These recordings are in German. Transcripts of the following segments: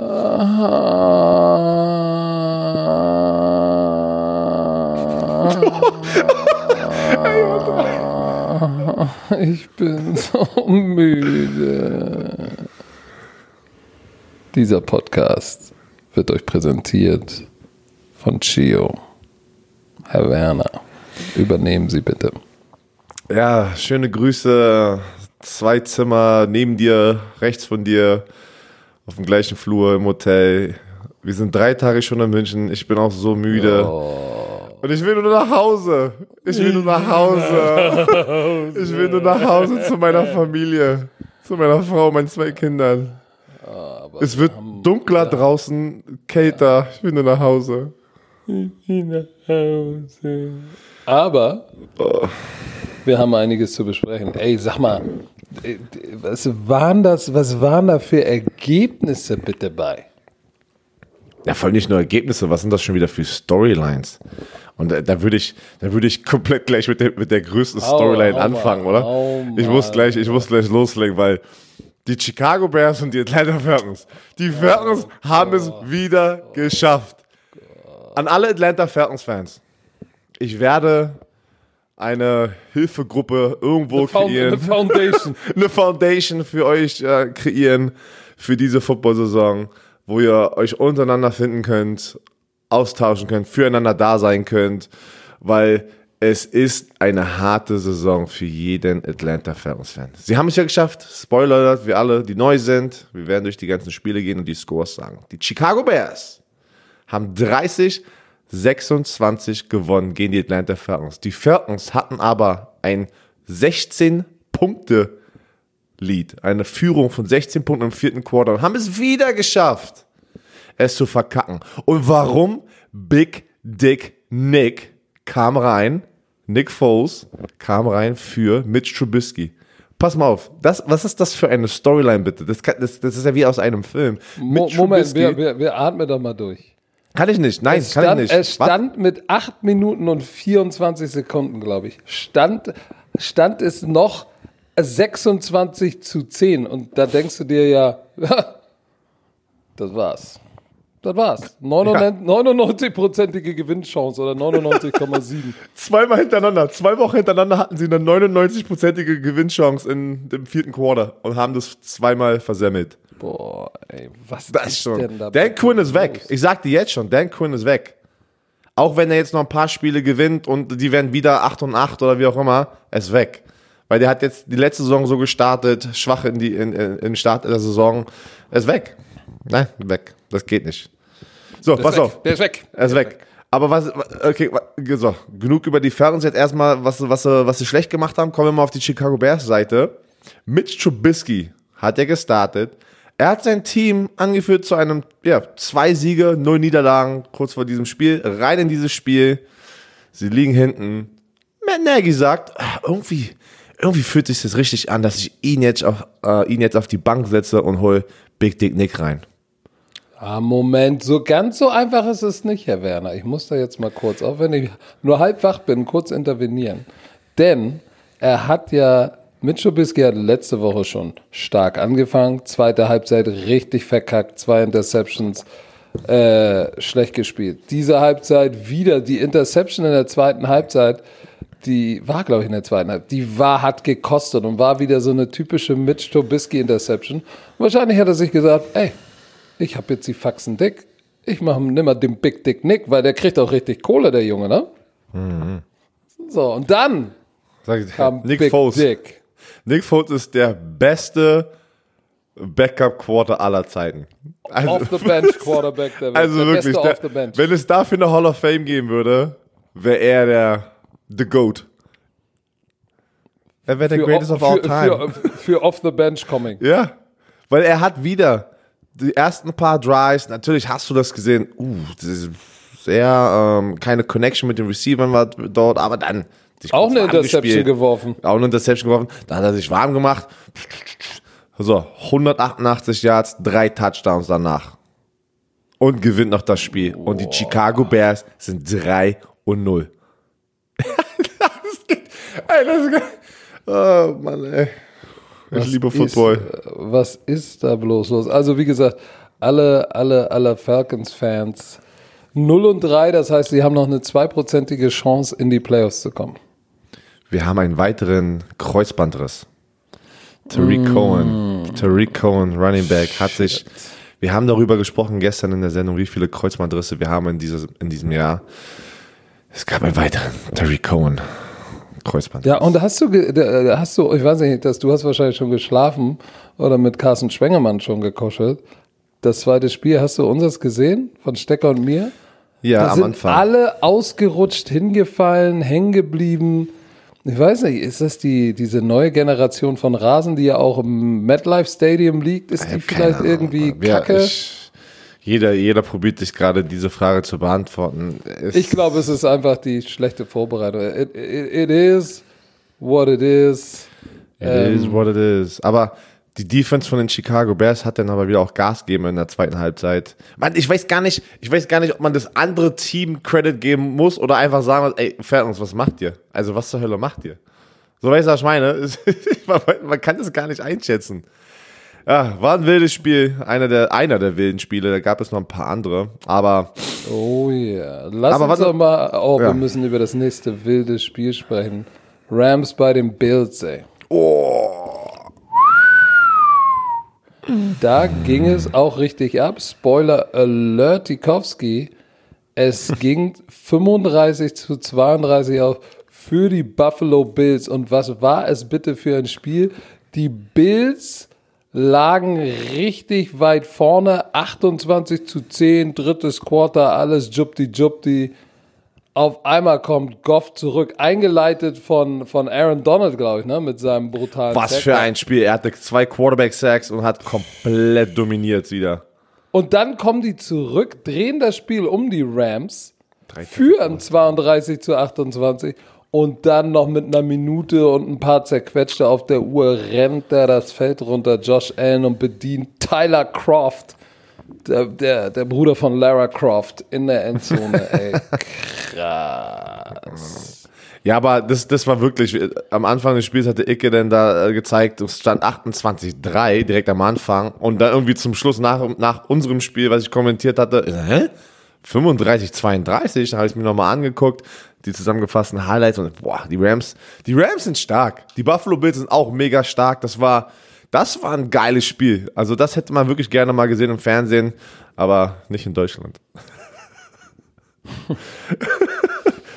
Ich bin so müde. Dieser Podcast wird euch präsentiert von Chio. Herr Werner, übernehmen Sie bitte. Ja, schöne Grüße. Zwei Zimmer neben dir, rechts von dir, auf dem gleichen Flur im Hotel. Wir sind drei Tage schon in München. Ich bin auch so müde. Und ich will nur nach Hause. Ich will nur nach Hause. Ich will nur nach Hause zu meiner Familie. Zu meiner Frau, meinen zwei Kindern. Es wird dunkler draußen, kälter. Ich will nur nach Hause. Aber wir haben einiges zu besprechen. Ey, sag mal, was waren das, was waren da für Ergebnisse bitte bei? Ja, vor allem nicht nur Ergebnisse, was sind das schon wieder für Storylines? Und da, da würde ich, da würde ich komplett gleich mit der, mit der größten Storyline hau anfangen, mal, oder? hau ich muss gleich, ich muss gleich loslegen, weil die Chicago Bears und die Atlanta Falcons, die Falcons haben es wieder geschafft. An alle Atlanta Falcons Fans, ich werde eine Hilfegruppe irgendwo Found- kreieren eine Foundation. eine Foundation für euch äh, kreieren für diese Football-Saison, wo ihr euch untereinander finden könnt, austauschen könnt, füreinander da sein könnt, weil es ist eine harte Saison für jeden Atlanta Falcons-Fan. Sie haben es ja geschafft. Spoiler, wir alle, die neu sind, wir werden durch die ganzen Spiele gehen und die Scores sagen. Die Chicago Bears haben 30, 26 gewonnen gegen die Atlanta Falcons. Die Falcons hatten aber ein 16 Punkte Lead, eine Führung von 16 Punkten im vierten Quarter und haben es wieder geschafft, es zu verkacken. Und warum? Big Dick Nick kam rein, Nick Foles kam rein für Mitch Trubisky. Pass mal auf, das, was ist das für eine Storyline bitte? Das, kann, das, das ist ja wie aus einem Film. Mitch Moment, wir, wir, wir atmen doch mal durch. Kann ich nicht, nein, Es kann stand, ich nicht. es stand mit 8 Minuten und 24 Sekunden, glaube ich. Stand, stand es noch 26 zu 10. Und da denkst du dir ja, das war's. Das war's. 99-prozentige Gewinnchance oder 99,7. Zweimal hintereinander, zwei Wochen hintereinander hatten sie eine 99-prozentige Gewinnchance in dem vierten Quarter und haben das zweimal versemmelt. Boah, ey, was Das ist schon. denn da? Dan Quinn ist weg. Ich sag dir jetzt schon, Dan Quinn ist weg. Auch wenn er jetzt noch ein paar Spiele gewinnt und die werden wieder 8 und 8 oder wie auch immer, er ist weg. Weil der hat jetzt die letzte Saison so gestartet, schwach in, die, in, in, in den Start der Saison. Er ist weg. Nein, weg. Das geht nicht. So, Der pass weg. auf. Der ist weg. Er ist weg. Aber was, okay, so, genug über die Falcons jetzt erstmal, was, was, sie- was sie schlecht gemacht haben. Kommen wir mal auf die Chicago Bears Seite. Mitch Trubisky hat er gestartet. Er hat sein Team angeführt zu einem, ja, zwei Siege, null Niederlagen, kurz vor diesem Spiel. Rein in dieses Spiel. Sie liegen hinten. Matt Nagy sagt, ah, irgendwie, irgendwie fühlt sich das richtig an, dass ich ihn jetzt auf, äh, ihn jetzt auf die Bank setze und hol Big Dick Nick rein. Ah, Moment, so ganz so einfach ist es nicht, Herr Werner. Ich muss da jetzt mal kurz, auch wenn ich nur halb wach bin, kurz intervenieren. Denn er hat ja, Mitch Trubisky hat letzte Woche schon stark angefangen, zweite Halbzeit richtig verkackt, zwei Interceptions, äh, schlecht gespielt. Diese Halbzeit wieder die Interception in der zweiten Halbzeit, die war, glaube ich, in der zweiten Halbzeit, die war, hat gekostet und war wieder so eine typische Mitch Trubisky Interception. Wahrscheinlich hat er sich gesagt, ey, ich habe jetzt die Faxen dick. Ich mache nimmer den Big Dick Nick, weil der kriegt auch richtig Kohle, der Junge, ne? So, und dann Sag ich, kam Nick Big Foles. Dick. Nick Foles ist der beste Backup-Quarter aller Zeiten. Also, Off the bench Quarterback der Welt. also der wirklich, Beste der, off the bench. wenn es dafür eine Hall of Fame geben würde, wäre er der The GOAT. Er wäre der Für Greatest off- of all time. Für, für off the bench coming. Ja, weil er hat wieder die ersten paar Drives, natürlich hast du das gesehen, uh, das ist sehr, ähm, keine Connection mit den Receivern war dort, aber dann sich Auch eine Interception gespielt. geworfen. Auch eine Interception geworfen. Dann hat er sich warm gemacht. So, 188 Yards, drei Touchdowns danach. Und gewinnt noch das Spiel. Und die Chicago Bears sind 3 und 0. das geht. Ey, das geht. Oh Mann, ey. Ich liebe Football. Ist, äh, was ist da bloß los? Also, wie gesagt, alle, alle, alle Falcons-Fans 0 und 3, das heißt, sie haben noch eine zweiprozentige Chance, in die Playoffs zu kommen. Wir haben einen weiteren Kreuzbandriss. Tariq mm. Cohen, Tariq Cohen, Running Back, hat Shit. sich. Wir haben darüber gesprochen gestern in der Sendung, wie viele Kreuzbandrisse wir haben in, dieses, in diesem Jahr. Es gab einen weiteren, Tariq Cohen. Kreuzband. Ja, und hast du, hast du, ich weiß nicht, dass du hast wahrscheinlich schon geschlafen oder mit Carsten Schwengemann schon gekoschelt. Das zweite Spiel, hast du unseres gesehen von Stecker und mir? Ja, da am sind Anfang. Alle ausgerutscht, hingefallen, hängen geblieben. Ich weiß nicht, ist das die, diese neue Generation von Rasen, die ja auch im MetLife Stadium liegt? Ist die vielleicht irgendwie Wer, kacke? Ich, jeder, jeder probiert sich gerade diese Frage zu beantworten. Es, ich glaube, es ist einfach die schlechte Vorbereitung. It, it, it is what it is. It is Ähm, what it is. Aber die Defense von den Chicago Bears hat dann aber wieder auch Gas gegeben in der zweiten Halbzeit. Man, ich weiß gar nicht, ich weiß gar nicht, ob man das andere Team Credit geben muss oder einfach sagen muss, ey, Falcons, was macht ihr? Also was zur Hölle macht ihr? So weißt du, was ich meine? man, kann das gar nicht einschätzen. Ja, war ein wildes Spiel. Einer der, einer der wilden Spiele. Da gab es noch ein paar andere. Aber Oh ja. Lass Aber uns doch mal, oh, Ja. wir müssen über das nächste wilde Spiel sprechen. Rams bei den Bills, ey. Da ging es auch richtig ab. Spoiler Alert, Tikowski. Es ging 35 zu 32 auf für die Buffalo Bills. Und was war es bitte für ein Spiel? Die Bills lagen richtig weit vorne. 28 zu 10, drittes Quarter, alles jupti-jupti. Auf einmal kommt Goff zurück, eingeleitet von, von Aaron Donald, glaube ich, ne, mit seinem brutalen was Sack. für ein Spiel. Er hatte zwei Quarterback-Sacks und hat komplett dominiert wieder. Und dann kommen die zurück, drehen das Spiel um die Rams, führen 32 zu 28 und dann noch mit einer Minute und ein paar zerquetschte auf der Uhr rennt er das Feld runter, Josh Allen und bedient Tyler Croft, der, der, der Bruder von Lara Croft in der Endzone. Ey, krass. Ja, aber das, das war wirklich, am Anfang des Spiels hatte Icke dann da äh, gezeigt, es stand 28-3 direkt am Anfang und dann irgendwie zum Schluss nach, nach unserem Spiel, was ich kommentiert hatte, hä? 35-32, da habe ich mir nochmal angeguckt, die zusammengefassten Highlights und boah, die Rams, die Rams sind stark. Die Buffalo Bills sind auch mega stark. Das war, das war ein geiles Spiel. Also das hätte man wirklich gerne mal gesehen im Fernsehen, aber nicht in Deutschland.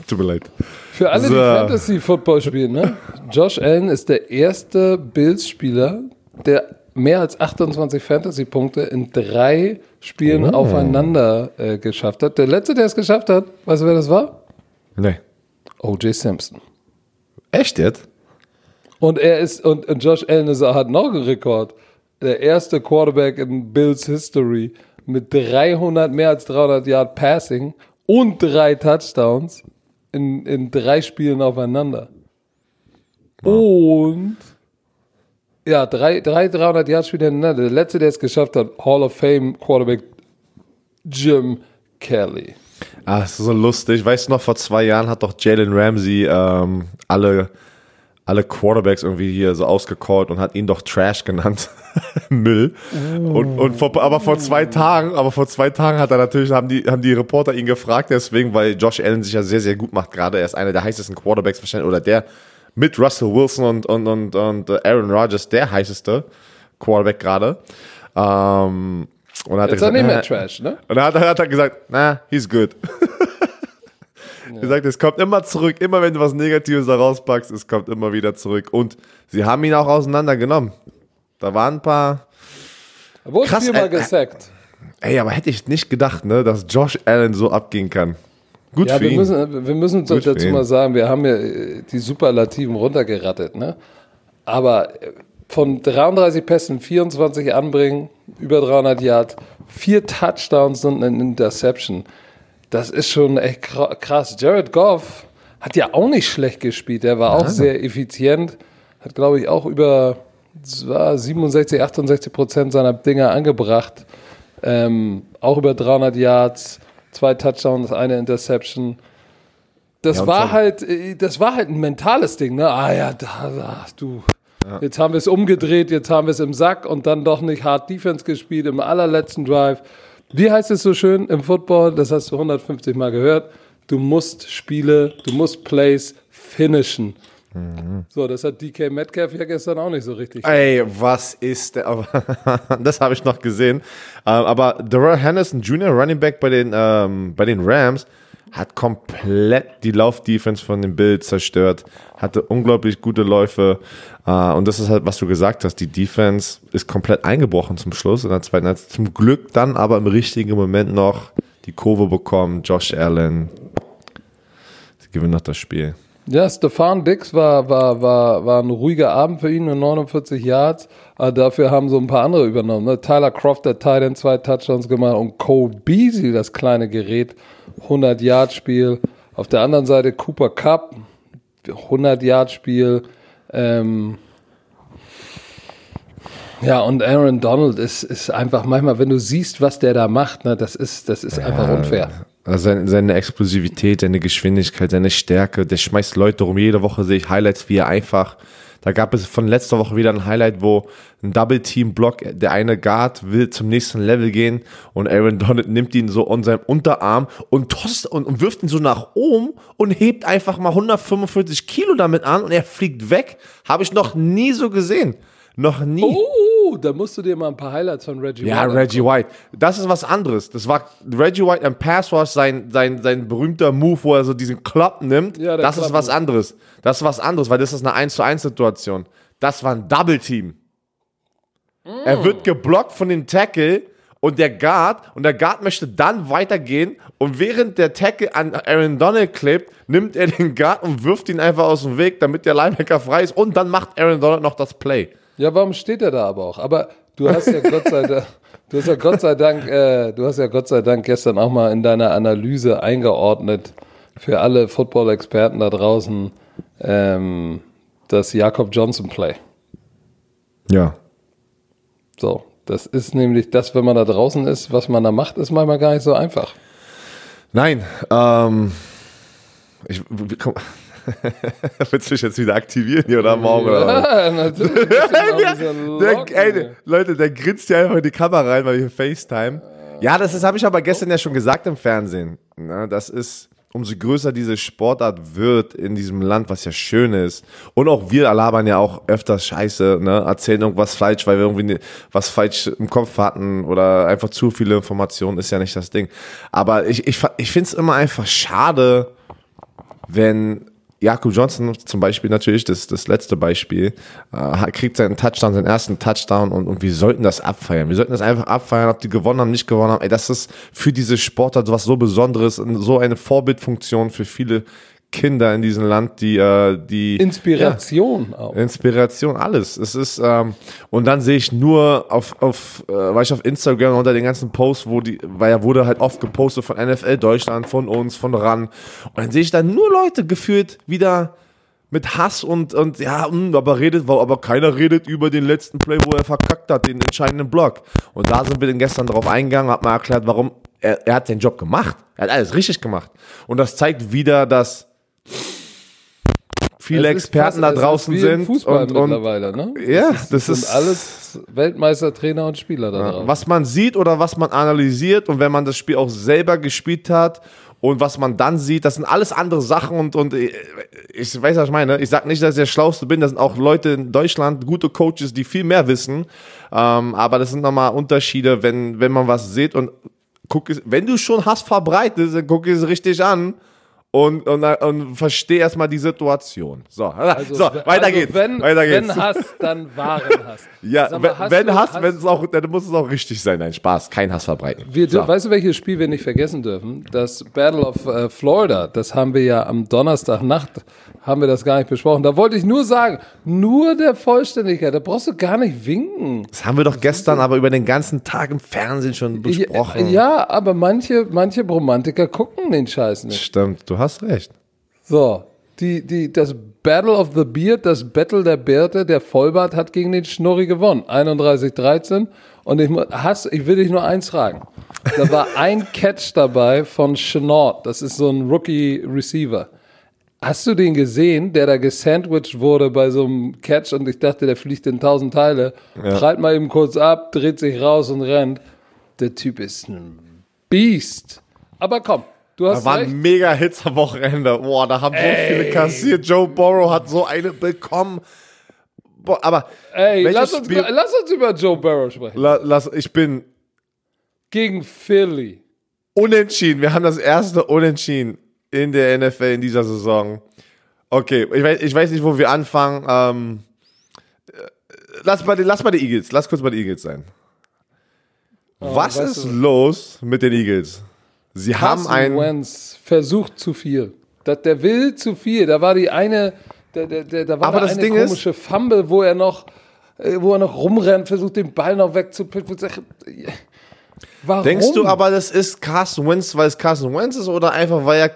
Tut mir leid. Für alle, So. die Fantasy-Football spielen, ne? Josh Allen ist der erste Bills-Spieler, der mehr als 28 Fantasy-Punkte in drei Spielen Oh. aufeinander äh, geschafft hat. Der letzte, der es geschafft hat, weißt du, wer das war? Nee. O.J. Simpson. Echt jetzt? Und er ist, und, und Josh Allen ist, hat noch einen Rekord. Der erste Quarterback in Bills History mit 300, mehr als 300 Yard Passing und drei Touchdowns in, in drei Spielen aufeinander. Und ja, drei, drei 300 Yard Spiele hintereinander. Der letzte, der es geschafft hat, Hall of Fame Quarterback Jim Kelly. Ah, das ist so lustig. Weißt du noch, vor zwei Jahren hat doch Jalen Ramsey ähm, alle, alle Quarterbacks irgendwie hier so ausgecallt und hat ihn doch Trash genannt. Müll. Und, und vor, aber vor zwei Tagen, aber vor zwei Tagen hat er natürlich, haben die, haben die Reporter ihn gefragt, deswegen, weil Josh Allen sich ja sehr, sehr gut macht gerade. Er ist einer der heißesten Quarterbacks wahrscheinlich, oder der mit Russell Wilson und, und, und, und Aaron Rodgers der heißeste Quarterback gerade. Ähm, und hat Jetzt auch nicht mehr "Äh, Trash, ne? und dann hat, hat er gesagt, na, he's good. Er sagt, es kommt immer zurück, immer wenn du was Negatives da rauspackst, es kommt immer wieder zurück. Und sie haben ihn auch auseinandergenommen. Da waren ein paar. Wurde Krass, viermal äh, äh, gesackt. Ey, aber hätte ich nicht gedacht, ne, dass Josh Allen so abgehen kann. Gut Ja, für wir ihn. müssen, wir müssen Gut dazu mal sagen, wir haben ja äh, die Superlativen runtergerattet, ne? Aber äh, von 33 Pässen 24 anbringen, über 300 Yards, vier Touchdowns und eine Interception. Das ist schon echt kra- krass. Jared Goff hat ja auch nicht schlecht gespielt. Der war auch sehr effizient. Hat, glaube ich, auch über es war 67, 68 Prozent seiner Dinger angebracht. Ähm, auch über 300 Yards, zwei Touchdowns, eine Interception. Das Ja, war halt, äh, das war halt ein mentales Ding, ne? Ah ja, da, da du, Jetzt haben wir es umgedreht, jetzt haben wir es im Sack und dann doch nicht hart Defense gespielt im allerletzten Drive. Wie heißt es so schön im Football? Das hast du 150 Mal gehört. Du musst Spiele, du musst Plays finishen. So, das hat DK Metcalf ja gestern auch nicht so richtig. Ey, was ist der? das habe ich noch gesehen. Ähm, aber Darrell Henderson Jr., Running Back bei den, ähm, bei den Rams, hat komplett die Laufdefense von dem Bild zerstört, hatte unglaublich gute Läufe. Äh, und das ist halt, was du gesagt hast, die Defense ist komplett eingebrochen zum Schluss in der zweiten Halbzeit. Zum Glück dann aber im richtigen Moment noch die Kurve bekommen. Josh Allen, sie gewinnen noch das Spiel. Ja, Stefan Dix war, war, war, war ein ruhiger Abend für ihn mit 49 Yards. Aber dafür haben so ein paar andere übernommen. Ne? Tyler Croft, der Titan, zwei Touchdowns gemacht und Cole Beasley, das kleine Gerät, 100 Yard Spiel. Auf der anderen Seite Cooper Cup, 100 Yard Spiel. Ähm ja, und Aaron Donald ist, ist einfach manchmal, wenn du siehst, was der da macht, ne, das ist, das ist einfach unfair. Also seine, seine Explosivität, seine Geschwindigkeit, seine Stärke, der schmeißt Leute rum. Jede Woche sehe ich Highlights, wie er einfach. Da gab es von letzter Woche wieder ein Highlight, wo ein Double-Team-Block, der eine Guard will zum nächsten Level gehen und Aaron Donald nimmt ihn so an seinem Unterarm und tost und, und wirft ihn so nach oben und hebt einfach mal 145 Kilo damit an und er fliegt weg. Habe ich noch nie so gesehen. Noch nie. Oh, da musst du dir mal ein paar Highlights von Reggie Ja, White Reggie White. Das ist was anderes. Das war Reggie White im Pass Rush, sein, sein, sein berühmter Move, wo er so diesen Klopp nimmt. Ja, das ist Klopp- was anderes. Das ist was anderes, weil das ist eine 1 zu 1 Situation. Das war ein Double Team. Er wird geblockt von dem Tackle und der Guard und der Guard möchte dann weitergehen und während der Tackle an Aaron Donald klebt, nimmt er den Guard und wirft ihn einfach aus dem Weg, damit der Linebacker frei ist und dann macht Aaron Donald noch das Play. Ja, warum steht er da aber auch? Aber du hast ja Gott sei Dank, du hast ja Gott sei Dank, äh, du hast ja Gott sei Dank gestern auch mal in deiner Analyse eingeordnet für alle Football-Experten da draußen ähm, das Jakob Johnson Play. Ja. So, das ist nämlich das, wenn man da draußen ist, was man da macht, ist manchmal gar nicht so einfach. Nein, ähm, ich, willst du mich jetzt wieder aktivieren hier oder morgen? Oder? Ja, natürlich. Ein bisschen Der, locken. ey, Leute, der grinst ja einfach in die Kamera rein, weil wir hier FaceTime. Ja, das ist, habe ich aber gestern ja schon gesagt im Fernsehen. Na, das ist, umso größer diese Sportart wird in diesem Land, was ja schön ist. Und auch wir labern ja auch öfters Scheiße, ne? erzählen irgendwas falsch, weil wir irgendwie ne- was falsch im Kopf hatten oder einfach zu viele Informationen, ist ja nicht das Ding. Aber ich, ich, ich finde es immer einfach schade, wenn Jakob Johnson zum Beispiel natürlich, das, das letzte Beispiel, äh, kriegt seinen Touchdown, seinen ersten Touchdown und, und wir sollten das abfeiern. Wir sollten das einfach abfeiern, ob die gewonnen haben, nicht gewonnen haben. Ey, das ist für diese Sportart was so Besonderes und so eine Vorbildfunktion für viele Kinder in diesem Land, die, äh, die Inspiration auch. Inspiration, alles. Es ist, ähm, und dann sehe ich nur auf, auf äh, war ich auf Instagram unter den ganzen Posts, wo die, weil ja wurde halt oft gepostet von NFL Deutschland, von uns, von RAN. Und dann sehe ich da nur Leute gefühlt wieder mit Hass und, und ja, mh, aber redet, aber keiner redet über den letzten Play, wo er verkackt hat, den entscheidenden Block. Und da sind wir dann gestern drauf eingegangen, hat mal erklärt, warum er, er hat den Job gemacht. Er hat alles richtig gemacht. Und das zeigt wieder, dass viele Es Experten fast- da draußen sind Fußball und, und mittlerweile, ne? ja, das das sind ist alles Weltmeister, Trainer und Spieler da drauf. was man sieht oder was man analysiert und wenn man das Spiel auch selber gespielt hat und was man dann sieht, das sind alles andere Sachen und, und ich ich weiß, was ich meine. Ich sag nicht, dass ich der Schlauste bin. Das sind auch Leute in Deutschland, gute Coaches, die viel mehr wissen. Ähm, aber das sind nochmal Unterschiede, wenn, wenn man was sieht und guck es, wenn du schon Hass verbreitest, dann guck es richtig an. Und, und, und versteh erstmal die Situation. So, so weiter also geht's. Wenn, weiter geht's. wenn Hass, dann wahren Hass. ja, mal, wenn, hast wenn Hass, hast- wenn es auch, dann muss es auch richtig sein. Nein, Spaß, kein Hass verbreiten. Wir, so. Weißt du, welches Spiel wir nicht vergessen dürfen? Das Battle of äh, Florida. Das haben wir ja am Donnerstagnacht, haben wir das gar nicht besprochen. Da wollte ich nur sagen, nur der Vollständigkeit, da brauchst du gar nicht winken. Das haben wir doch gestern aber über den ganzen Tag im Fernsehen schon besprochen. Ja, aber manche, manche Romantiker gucken den Scheiß nicht. Stimmt, du hast recht. So, die, die, das Battle of the Beard, das Battle der Bärte, der Vollbart hat gegen den Schnurri gewonnen. 31-13. Und ich, Hass, ich will dich nur eins fragen. Da war ein Catch dabei von Chenault. Das ist so ein Rookie-Receiver. Hast du den gesehen, der da gesandwiched wurde bei so einem Catch und ich dachte, der fliegt in tausend Teile, Ja. prallt mal eben kurz ab, dreht sich raus und rennt. Der Typ ist ein Beast. Aber komm, du Da hast waren recht. mega Hits am Wochenende. Boah, da haben so viele kassiert. Joe Burrow hat so eine bekommen. Boah, aber Ey, lass uns, Spiel- lass uns über Joe Burrow sprechen. la, lass, ich bin Gegen Philly. unentschieden. Wir haben das erste Unentschieden in der NFL in dieser Saison. Okay, ich weiß, ich weiß nicht, wo wir anfangen. Ähm, äh, lass, den, lass bei den Eagles. Lass kurz bei den Eagles sein. Was weißt ist du- los mit den Eagles? Sie haben Carson ein. Wentz versucht zu viel. Das, der will zu viel. Da war die eine, der, der, der, da war Aber da das eine Ding ist- komische Fumble, wo er noch, äh, wo er noch rumrennt, versucht den Ball noch wegzupicken. Warum? Denkst du aber, das ist Carson Wentz, weil es Carson Wentz ist oder einfach, weil er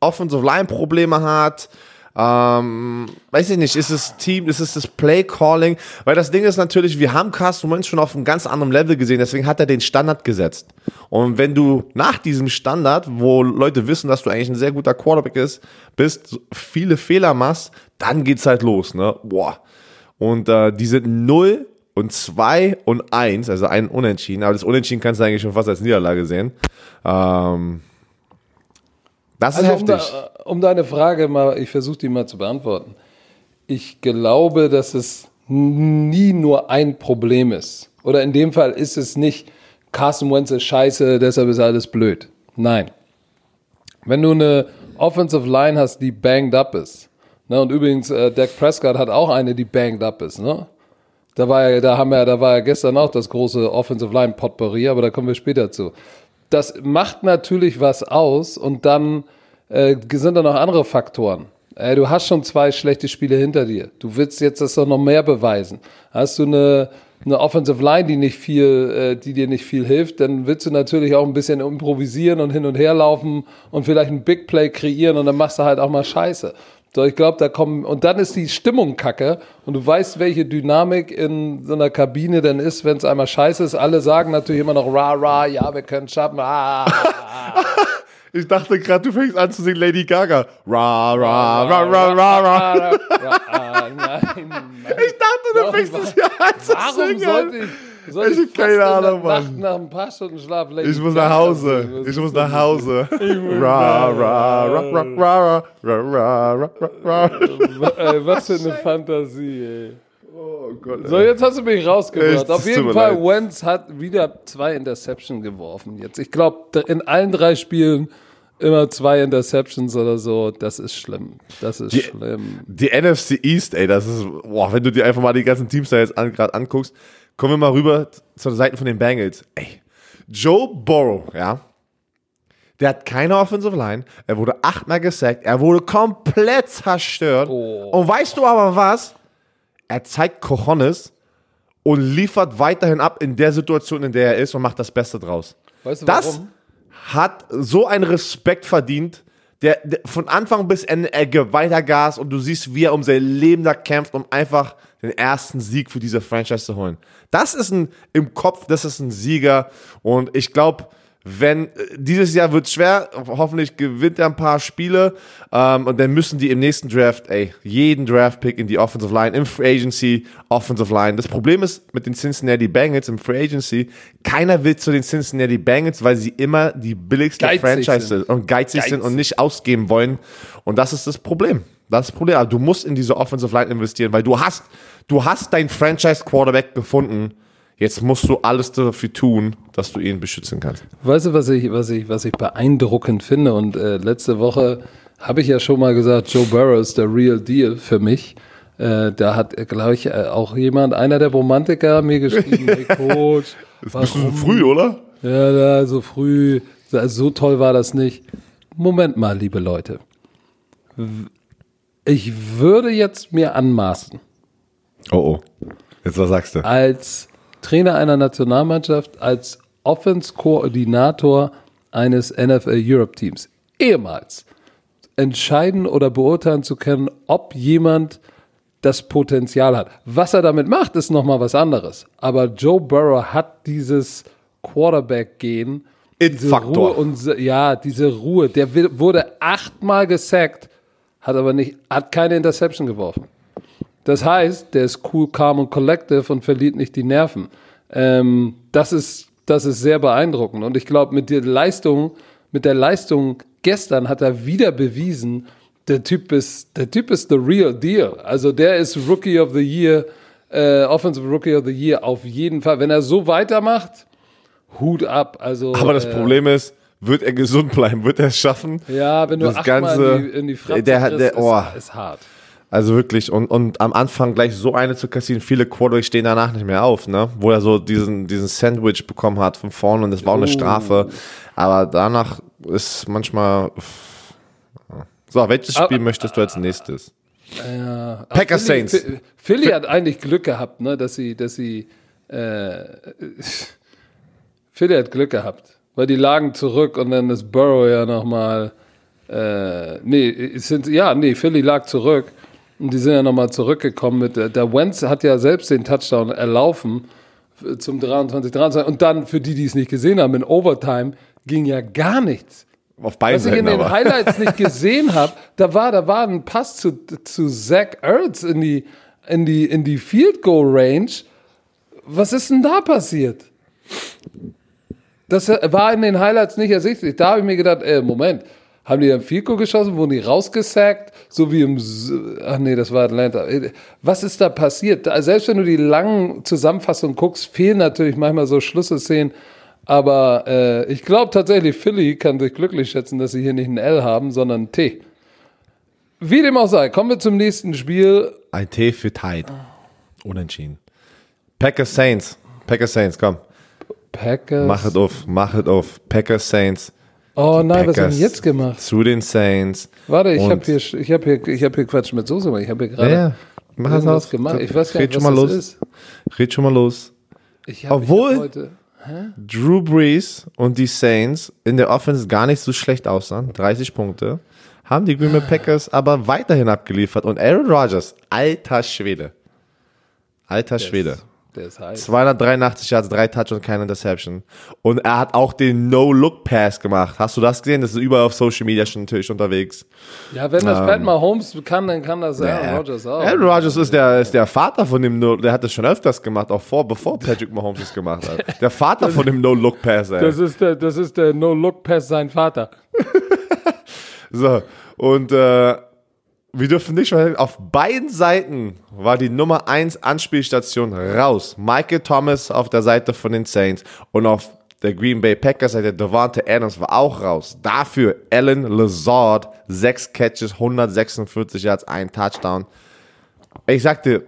Offensive Line Probleme hat? Ähm, weiß ich nicht, ist es Team, ist es das Play Calling? Weil das Ding ist natürlich, wir haben Carson Wentz schon auf einem ganz anderen Level gesehen, deswegen hat er den Standard gesetzt. Und wenn du nach diesem Standard, wo Leute wissen, dass du eigentlich ein sehr guter Quarterback ist, bist, viele Fehler machst, dann geht's halt los, ne? Boah. Und äh, die sind 0 und 2 und 1, also ein Unentschieden. Aber das Unentschieden kannst du eigentlich schon fast als Niederlage sehen. Ähm, das ist Also um, heftig. da, um deine Frage mal, ich versuche die mal zu beantworten. Ich glaube, dass es nie nur ein Problem ist. Oder in dem Fall ist es nicht, Carson Wentz ist scheiße, deshalb ist alles blöd. Nein. Wenn du eine Offensive Line hast, die banged up ist, ne, und übrigens, äh, Dak Prescott hat auch eine, die banged up ist, ne? Da war ja, da haben wir, da war ja gestern auch das große Offensive Line Potpourri, aber da kommen wir später zu. Das macht natürlich was aus und dann äh, sind da noch andere Faktoren. Äh, du hast schon zwei schlechte Spiele hinter dir. Du willst jetzt das doch noch mehr beweisen. Hast du eine, eine Offensive Line, die nicht viel, äh, die dir nicht viel hilft, dann willst du natürlich auch ein bisschen improvisieren und hin und her laufen und vielleicht ein Big Play kreieren und dann machst du halt auch mal Scheiße. So, ich glaube, da kommen, und dann ist die Stimmung kacke und du weißt, welche Dynamik in so einer Kabine denn ist, wenn es einmal scheiße ist. Alle sagen natürlich immer noch, ra, ra, ja, wir können schaffen, ah, Ich dachte gerade, du fängst an zu singen Lady Gaga. Ra, ra, ra, ra, ra, ra. ah, nein, nein. Ich dachte, du fängst es ja an zu Warum singen. sollte ich, soll Ich ich, hab keine Ahnung, Mann. Nach ein paar Stunden Schlaf Lady Ich muss nach Hause. Ich muss nach Hause. Ra, ra, ra, ra, ra, ra, ra, ra, ra, ra. Ey, was für eine Fantasie, ey. Oh Gott. So, jetzt hast du mich rausgebracht. Echt, Auf jeden Fall, leid. Wentz hat wieder zwei Interceptions geworfen. Jetzt, ich glaube, in allen drei Spielen immer zwei Interceptions oder so. Das ist schlimm. Das ist Die- schlimm. Die NFC East, ey, das ist, boah, wenn du dir einfach mal die ganzen Teams da jetzt an, gerade anguckst, kommen wir mal rüber zur Seite von den Bengals. Ey, Joe Burrow, ja, der hat keine Offensive Line, er wurde achtmal gesackt, er wurde komplett zerstört. Oh. Und weißt du aber was? Er zeigt Cojones und liefert weiterhin ab in der Situation, in der er ist und macht das Beste draus. Weißt du Das warum? Hat so einen Respekt verdient. Der, der von Anfang bis Ende er gibt weiter Gas und du siehst, wie er um sein Leben da kämpft, um einfach den ersten Sieg für diese Franchise zu holen. Das ist ein im Kopf, das ist ein Sieger und ich glaube, wenn äh, dieses Jahr wird schwer, hoffentlich gewinnt er ein paar Spiele ähm, und dann müssen die im nächsten Draft, ey, jeden Draft-Pick in die Offensive Line, im Free Agency, Offensive Line. Das Problem ist mit den Cincinnati Bengals im Free Agency, keiner will zu den Cincinnati Bengals, weil sie immer die billigste Geizig Franchise sind. und geizig, Geiz. sind und nicht ausgeben wollen. Und das ist das Problem. Das ist das Problem. Also du musst in diese Offensive Line investieren, weil du hast, du hast deinen Franchise Quarterback gefunden. Jetzt musst du alles dafür tun, dass du ihn beschützen kannst. Weißt du, was ich, was ich, was ich beeindruckend finde? Und äh, letzte Woche habe ich ja schon mal gesagt, Joe Burrow ist der Real Deal für mich. Äh, da hat, glaube ich, äh, auch jemand, einer der Romantiker, mir geschrieben, hey Coach, warum, früh, oder? ja, da, so früh, so, so toll war das nicht. Moment mal, liebe Leute. Ich würde jetzt mir anmaßen, Oh oh. Jetzt was sagst du? als Trainer einer Nationalmannschaft, als Offense-Koordinator eines NFL Europe Teams, ehemals entscheiden oder beurteilen zu können, ob jemand das Potenzial hat. Was er damit macht, ist nochmal was anderes. Aber Joe Burrow hat dieses Quarterback-Gehen, diese. Ruhe und ja, diese Ruhe. Der wurde achtmal gesackt, hat aber nicht, hat keine Interception geworfen. Das heißt, der ist cool, calm und collective und verliert nicht die Nerven. Ähm, das ist, das ist sehr beeindruckend. Und ich glaube, mit der Leistung, mit der Leistung gestern hat er wieder bewiesen, der Typ ist, der Typ ist the real deal. Also der ist Rookie of the Year, äh, Offensive Rookie of the Year auf jeden Fall. Wenn er so weitermacht, Hut ab. Also, Aber das äh, Problem ist, wird er gesund bleiben? Wird er es schaffen? Ja, wenn du das achtmal Ganze- in die, in die Fresse der der- oh. ist, ist hart. Also wirklich, und, und am Anfang gleich so eine zu kassieren, viele Quarterbacks stehen danach nicht mehr auf, ne? Wo er so diesen, diesen Sandwich bekommen hat von vorne und das war auch eine Oh. Strafe. Aber danach ist manchmal. So, welches Spiel Aber- möchtest du als nächstes? Ja. Packers Philly, Saints. Philly, Philly hat eigentlich Glück gehabt, ne, dass sie, dass sie, äh, Philly hat Glück gehabt, weil die lagen zurück und dann ist Burrow ja nochmal, äh, nee, sind, ja, nee, Philly lag zurück und die sind ja nochmal zurückgekommen mit, der, der Wentz hat ja selbst den Touchdown erlaufen äh, zum 23, 23 und dann für die, die es nicht gesehen haben, in Overtime ging ja gar nichts. Auf beiden Was ich in den aber. Highlights nicht gesehen habe, da war, da war ein Pass zu, zu Zach Ertz in die, in die, in die Field Goal Range. Was ist denn da passiert? Das war in den Highlights nicht ersichtlich. Da habe ich mir gedacht, äh, Moment, haben die Field Goal geschossen, wurden die rausgesackt, so wie im, ach nee, das war Atlanta. Äh, Was ist da passiert? Selbst wenn du die langen Zusammenfassungen guckst, fehlen natürlich manchmal so Schlüsselszenen. Aber äh, ich glaube tatsächlich, Philly kann sich glücklich schätzen, dass sie hier nicht ein L haben, sondern ein T. Wie dem auch sei, kommen wir zum nächsten Spiel. Ein T für Tide. Unentschieden. Packers Saints. Packers Saints, komm. Packers. Mach es auf, mach es auf. Packers Saints. Oh nein, was haben Packers die jetzt gemacht? Zu den Saints. Warte, ich habe hier, ich hab hier, ich hab hier Quatsch mit Soße gemacht. Ich habe hier gerade Ja, ja. Mach es aus. gemacht. Ich weiß gar Red nicht, schon was mal das los. ist. Red schon mal los. Hab, Obwohl- Drew Brees und die Saints in der Offense gar nicht so schlecht aussahen, 30 Punkte, haben die Green Bay Packers aber weiterhin abgeliefert und Aaron Rodgers, alter Schwede, alter Schwede, der ist heiß. 283 Yards, drei Touch und keine Interception und er hat auch den No-Look-Pass gemacht. Hast du das gesehen? Das ist überall auf Social Media schon natürlich unterwegs. Ja, wenn das Pat Mahomes kann, dann kann das Aaron Rodgers auch. Aaron Rodgers ist der, ist der Vater von dem No, der hat das schon öfters gemacht, auch vor, bevor Patrick Mahomes es gemacht hat. Der Vater von dem No-Look-Pass, ey. Das ist der, das ist der No-Look-Pass sein Vater. So, und äh, wir dürfen nicht vergessen, auf beiden Seiten war die Nummer 1 Anspielstation raus. Michael Thomas auf der Seite von den Saints und auf der Green Bay Packers Seite Devante Adams war auch raus. Dafür Alan Lazard, 6 Catches, 146 Yards, ein Touchdown. Ich sagte,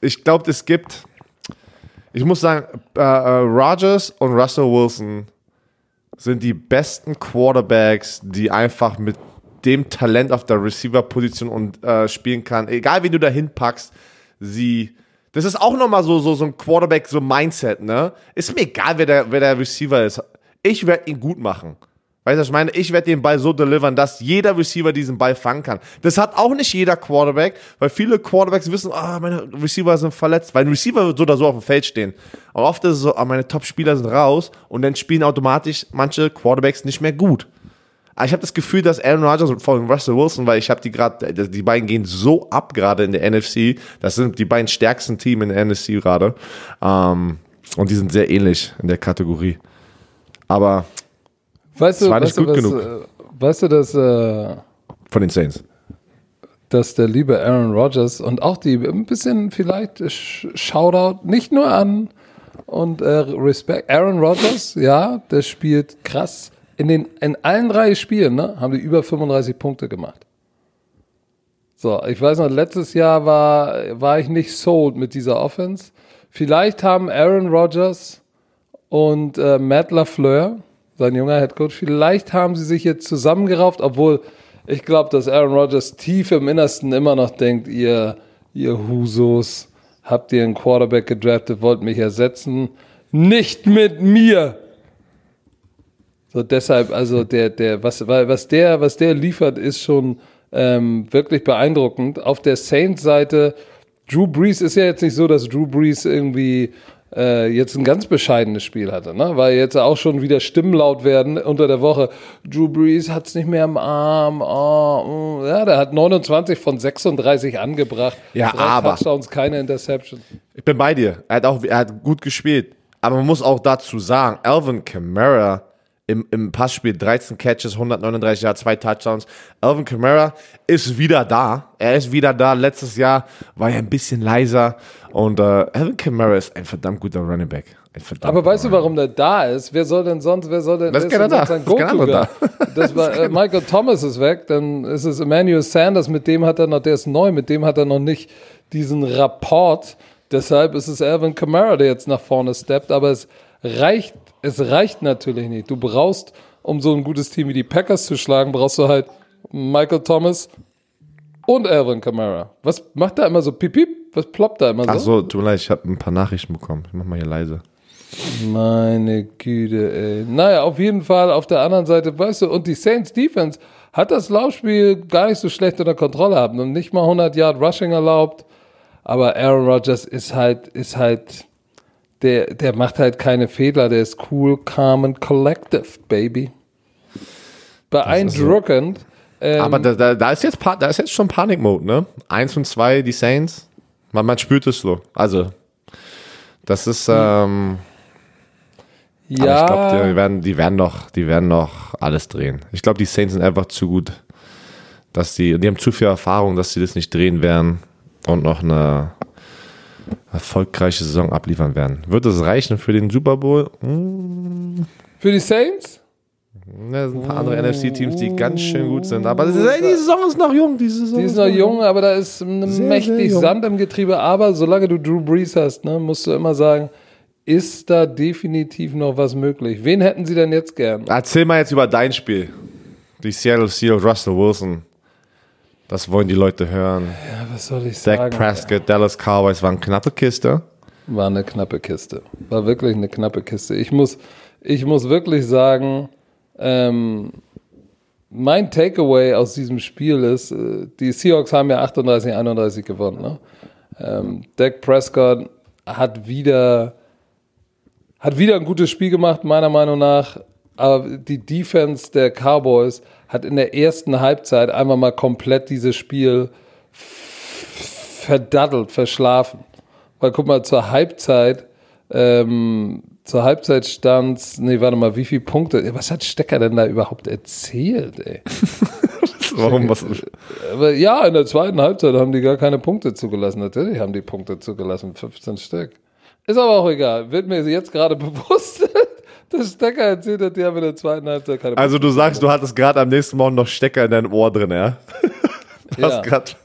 ich glaube, es gibt, ich muss sagen, äh, äh, Rodgers und Russell Wilson sind die besten Quarterbacks, die einfach mit dem Talent auf der Receiver-Position und äh, spielen kann. Egal, wie du dahin packst, sie. Das ist auch nochmal so, so, so ein Quarterback, so Mindset, ne? Ist mir egal, wer der, wer der Receiver ist. Ich werde ihn gut machen. Weißt du, was ich meine? Ich werde den Ball so delivern, dass jeder Receiver diesen Ball fangen kann. Das hat auch nicht jeder Quarterback, weil viele Quarterbacks wissen, ah, meine Receiver sind verletzt, weil ein Receiver wird so oder so auf dem Feld stehen. Aber oft ist es so, ah, meine Top-Spieler sind raus und dann spielen automatisch manche Quarterbacks nicht mehr gut. Aber ich habe das Gefühl, dass Aaron Rodgers und vor allem Russell Wilson, weil ich habe die gerade, die beiden gehen so ab gerade in der NFC. Das sind die beiden stärksten Teams in der NFC gerade. Ähm, und die sind sehr ähnlich in der Kategorie. Aber Weißt du, war nicht weißt, du, gut was, genug. äh, weißt du, dass, äh, von den Saints. dass der liebe Aaron Rodgers und auch die ein bisschen vielleicht Sh- Shoutout, nicht nur an und äh, Respekt. Aaron Rodgers, ja, der spielt krass. In, den, in allen drei Spielen ne, haben die über 35 Punkte gemacht. So, ich weiß noch, letztes Jahr war, war ich nicht sold mit dieser Offense. Vielleicht haben Aaron Rodgers und äh, Matt LaFleur, sein junger Headcoach, vielleicht haben sie sich jetzt zusammengerauft, obwohl ich glaube, dass Aaron Rodgers tief im Innersten immer noch denkt, ihr, ihr Husos, habt ihr einen Quarterback gedraftet, wollt mich ersetzen. Nicht mit mir! So deshalb, also der, der, was, weil was der, was der liefert, ist schon ähm, wirklich beeindruckend. Auf der Saints-Seite, Drew Brees ist ja jetzt nicht so, dass Drew Brees irgendwie äh, jetzt ein ganz bescheidenes Spiel hatte, ne? weil jetzt auch schon wieder Stimmen laut werden unter der Woche. Drew Brees hat es nicht mehr im Arm. Oh, ja, der hat 29 von 36 angebracht. Ja, Drei aber- Touchdowns, keine Interception. Ich bin bei dir. Er hat auch er hat gut gespielt. Aber man muss auch dazu sagen, Alvin Kamara im, im Passspiel 13 Catches, 139 Yards, zwei Touchdowns. Alvin Kamara ist wieder da. Er ist wieder da. Letztes Jahr war er ein bisschen leiser. Und äh, Alvin Kamara ist ein verdammt guter Running Back. Aber weißt du, warum der da ist? Wer soll denn sonst, wer soll denn, Wer ist wer denn da? Ist kein Goku anderer Das war, äh, Michael Thomas ist weg, dann ist es Emmanuel Sanders, mit dem hat er noch, der ist neu, mit dem hat er noch nicht diesen Rapport. Deshalb ist es Alvin Kamara, der jetzt nach vorne steppt, aber es reicht, es reicht natürlich nicht. Du brauchst, um so ein gutes Team wie die Packers zu schlagen, brauchst du halt Michael Thomas und Alvin Kamara. Was macht da immer so piep? Was ploppt da immer so? Ach so, tut mir leid, ich habe ein paar Nachrichten bekommen. Ich mach mal hier leise. Meine Güte, ey. Naja, auf jeden Fall auf der anderen Seite, weißt du, und die Saints Defense hat das Laufspiel gar nicht so schlecht unter Kontrolle haben und nicht mal 100 Yard Rushing erlaubt. Aber Aaron Rodgers ist halt, ist halt, der, der macht halt keine Fehler, der ist cool, calm and collective, baby. Beeindruckend. Ähm, Aber da, da, da, ist jetzt, da ist jetzt schon Panik-Mode, ne? Eins und zwei, die Saints. Man, man spürt es so. Also, das ist, ähm, ja, Aber ich glaube, die werden, die werden noch, die werden noch alles drehen. Ich glaube, die Saints sind einfach zu gut, dass die, die haben zu viel Erfahrung, dass sie das nicht drehen werden und noch eine erfolgreiche Saison abliefern werden. Wird es reichen für den Super Bowl? Hm, für die Saints? da sind ein paar andere NFC-Teams, die ganz schön gut sind. Aber das ist, ey, die Saison ist noch jung. Die Saison Die ist noch jung, aber da ist mächtig sehr. Sand im Getriebe. Aber solange du Drew Brees hast, ne, musst du immer sagen, ist da definitiv noch was möglich. Wen hätten sie denn jetzt gern? Erzähl mal jetzt über dein Spiel. Die Seattle Seahawks, Russell Wilson. Das wollen die Leute hören. Ja, was soll ich Dak sagen? Prescott, Dallas Cowboys waren knappe Kiste. War eine knappe Kiste. War wirklich eine knappe Kiste. Ich muss, ich muss wirklich sagen, ähm, mein Takeaway aus diesem Spiel ist, äh, die Seahawks haben ja 38, 31 gewonnen. Ne? Ähm, Dak Prescott hat wieder, hat wieder ein gutes Spiel gemacht, meiner Meinung nach. Aber die Defense der Cowboys hat in der ersten Halbzeit einmal mal komplett dieses Spiel verdaddelt, verschlafen. Weil guck mal, zur Halbzeit, ähm, zur Halbzeit stand's, nee, warte mal, wie viele Punkte, was hat Stecker denn da überhaupt erzählt, ey? Warum? Was? Ja, in der zweiten Halbzeit haben die gar keine Punkte zugelassen. Natürlich haben die Punkte zugelassen, 15 Stück. Ist aber auch egal. Wird mir jetzt gerade bewusst, dass Stecker erzählt hat, die haben in der zweiten Halbzeit keine. Also du sagst, du hattest gerade am nächsten Morgen noch Stecker in deinem Ohr drin, ja? Du Ja. grad,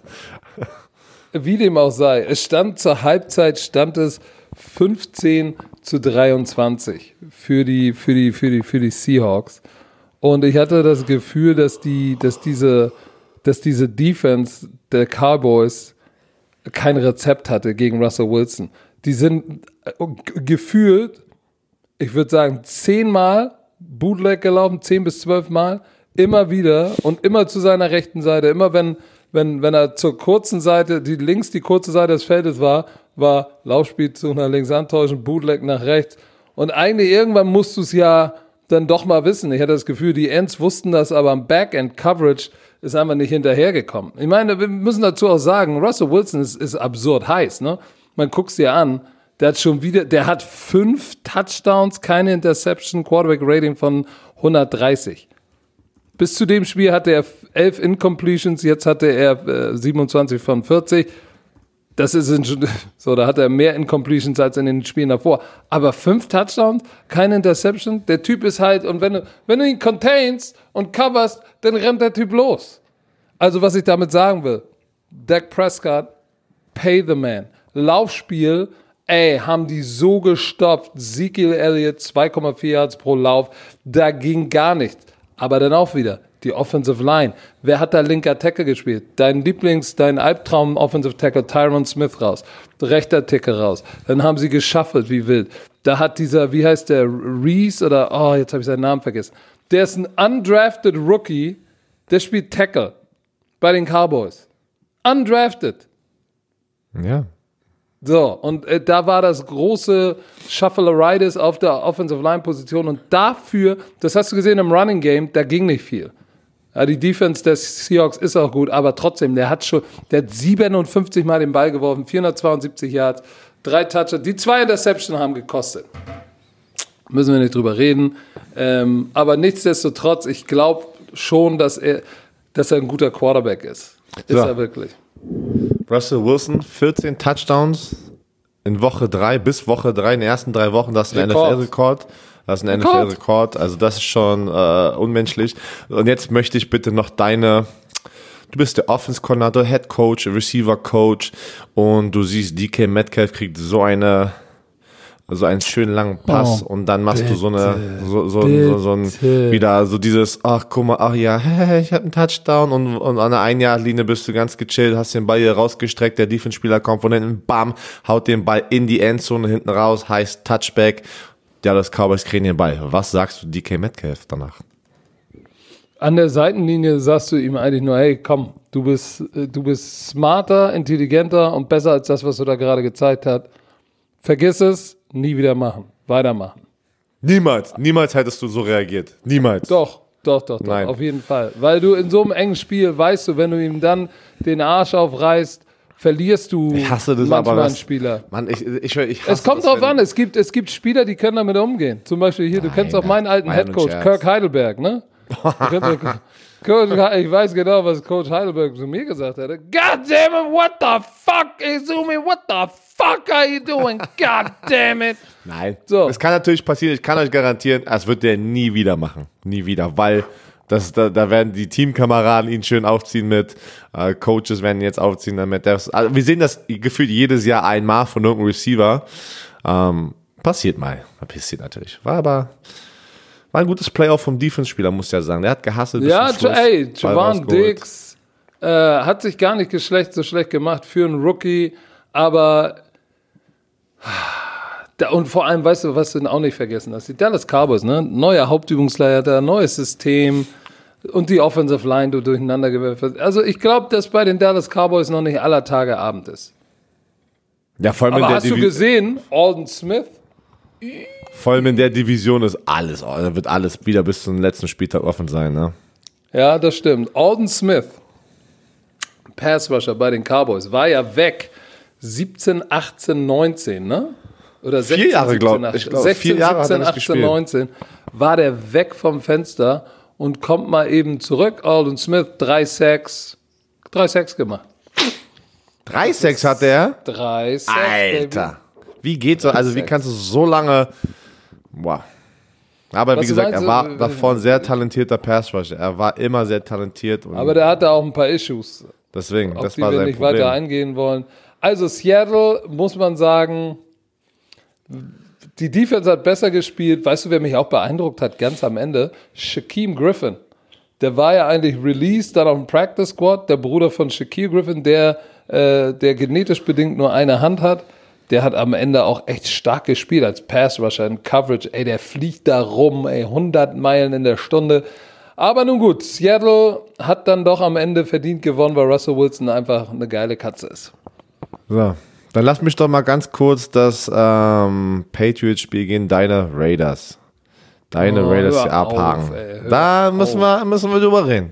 Wie dem auch sei, es stand zur Halbzeit stand es 15 zu 23 für die, für die, für die, für die Seahawks. Und ich hatte das Gefühl, dass die, dass diese, dass diese Defense der Cowboys kein Rezept hatte gegen Russell Wilson. Die sind äh, gefühlt, ich würde sagen, zehnmal Bootleg gelaufen, zehn bis zwölf Mal, immer wieder und immer zu seiner rechten Seite. Immer wenn, wenn, wenn er zur kurzen Seite, die links die kurze Seite des Feldes war, war Laufspielzug nach links antauschen, Bootleg nach rechts. Und eigentlich irgendwann musst du es ja dann doch mal wissen. Ich hatte das Gefühl, die Ends wussten das, aber am Backend Coverage ist einfach nicht hinterhergekommen. Ich meine, wir müssen dazu auch sagen, Russell Wilson ist, ist absurd heiß, ne? Man guckt's dir an, der hat schon wieder, der hat fünf Touchdowns, keine Interception, Quarterback Rating von 130. Bis zu dem Spiel hatte er elf Incompletions, jetzt hatte er äh, 27 von 40. Das ist in, so, da hat er mehr Incompletions als in den Spielen davor. Aber fünf Touchdowns, keine Interception. Der Typ ist halt, und wenn du, wenn du ihn containst und coverst, dann rennt der Typ los. Also, was ich damit sagen will, Dak Prescott, pay the man. Laufspiel, ey, haben die so gestopft. Ezekiel Elliott, 2,4 Yards pro Lauf, da ging gar nichts. Aber dann auch wieder, die Offensive Line. Wer hat da linker Tackle gespielt? Dein Lieblings-, dein Albtraum Offensive Tackle Tyron Smith raus. Rechter Tackle raus. Dann haben sie geschaffelt wie wild. Da hat dieser, wie heißt der, Reese oder, oh, jetzt habe ich seinen Namen vergessen. Der ist ein undrafted Rookie, der spielt Tackle bei den Cowboys. Undrafted. ja. So, und äh, da war das große Shuffleitis auf der Offensive Line Position und dafür, das hast du gesehen im Running Game, da ging nicht viel. Ja, die Defense des Seahawks ist auch gut, aber trotzdem, der hat schon, der hat 57 Mal den Ball geworfen, 472 Yards, drei Touchdowns, die zwei Interceptions haben gekostet. Müssen wir nicht drüber reden. Ähm, aber nichtsdestotrotz, ich glaube schon, dass er, dass er ein guter Quarterback ist. Ist Ja. er wirklich. Russell Wilson, 14 Touchdowns in Woche 3 bis Woche 3, in den ersten drei Wochen, das ist ein Rekord. NFL-Rekord. Das ist ein Rekord. NFL-Rekord, also das ist schon äh, unmenschlich. Und jetzt möchte ich bitte noch deine, du bist der Offense-Coordinator, Head Coach, Receiver-Coach und du siehst, DK Metcalf kriegt so eine, so einen schönen langen Pass Oh, und dann machst du so eine, so, so, bitte. so, so ein, wieder so dieses, ach guck mal, ach ja, ich habe einen Touchdown und, und an der Einjahrlinie bist du ganz gechillt, hast den Ball hier rausgestreckt, der Defense-Spieler kommt von hinten, bam, haut den Ball in die Endzone hinten raus, heißt Touchback, Dallas Cowboys kriegen den Ball. Was sagst du DK Metcalf danach? An der Seitenlinie sagst du ihm eigentlich nur, hey, komm, du bist, äh, du bist smarter, intelligenter und besser als das, was du da gerade gezeigt hast. Vergiss es, nie wieder machen. Weitermachen. Niemals, niemals hättest du so reagiert. Niemals. Doch, doch, doch, doch, Nein. auf jeden Fall. Weil du in so einem engen Spiel, weißt du, wenn du ihm dann den Arsch aufreißt, verlierst du Ich hasse das manchmal aber. einen Das, Spieler. Mann, ich, ich, ich hasse Es kommt das, drauf an, es gibt, es gibt Spieler, die können damit umgehen. Zum Beispiel hier, du kennst auch meinen alten Headcoach. Kirk Heidelberg, ne? Coach, ich weiß genau, was Coach Heidelberg zu mir gesagt hat. God damn it, what the fuck, Izumi, what the fuck are you doing? God damn it. Nein. So. Es kann natürlich passieren, ich kann euch garantieren, das wird der nie wieder machen. Nie wieder, weil das, da, da werden die Teamkameraden ihn schön aufziehen mit, äh, Coaches werden ihn jetzt aufziehen damit. Das, also wir sehen das gefühlt jedes Jahr einmal von irgendeinem Receiver. Ähm, passiert mal. Passiert natürlich. War aber war ein gutes Playoff vom Defense-Spieler, muss ich ja sagen. Der hat gehasselt bis Ja, zum Schluss. ey, rausgeholt. Dix äh, hat sich gar nicht geschlecht, so schlecht gemacht für einen Rookie, aber und vor allem, weißt du, was du auch nicht vergessen hast, die Dallas Cowboys, ne? neuer Hauptübungsleiter, neues System und die Offensive Line du durcheinander gewürfelt. Also ich glaube, dass bei den Dallas Cowboys noch nicht aller Tage Abend ist. Ja, vor allem, in Aber der hast du Divi- gesehen, Alden Smith? Vor allem in der Division ist alles, oh, da wird alles wieder bis zum letzten Spieltag offen sein, ne? Ja, das stimmt. Alden Smith, Passrusher bei den Cowboys, war ja weg 17, 18, 19, ne? Oder 16, Jahre, glaub- 17, ich glaub, 16, vier Jahre hat er 17, nicht 18, gespielt. 19 war der weg vom Fenster und kommt mal eben zurück. Alden Smith, drei Sacks, drei Sacks gemacht. Drei Sex hat er. Drei Sacks, Alter. Wie geht's so? Also, wie kannst du so lange. Wow. Aber Was wie gesagt, er war davor ein sehr talentierter Passrusher. Er war immer sehr talentiert. Aber der hatte auch ein paar Issues. deswegen, auf das die war wir sein nicht weiter Problem. eingehen wollen. Also Seattle, muss man sagen, die Defense hat besser gespielt. Weißt du, wer mich auch beeindruckt hat, ganz am Ende? Shaquem Griffin. Der war ja eigentlich released, dann auf dem Practice Squad, der Bruder von Shaquille Griffin, der, äh, der genetisch bedingt nur eine Hand hat. Der hat am Ende auch echt stark gespielt als Pass Rusher in Coverage. Ey, der fliegt da rum, ey, 100 Meilen in der Stunde. Aber nun gut, Seattle hat dann doch am Ende verdient gewonnen, weil Russell Wilson einfach eine geile Katze ist. So. Dann lass mich doch mal ganz kurz das ähm, Patriots-Spiel gegen deine Raiders. Deine Oh, Raiders hier abhaken. auf, ey, da müssen wir, müssen wir drüber reden.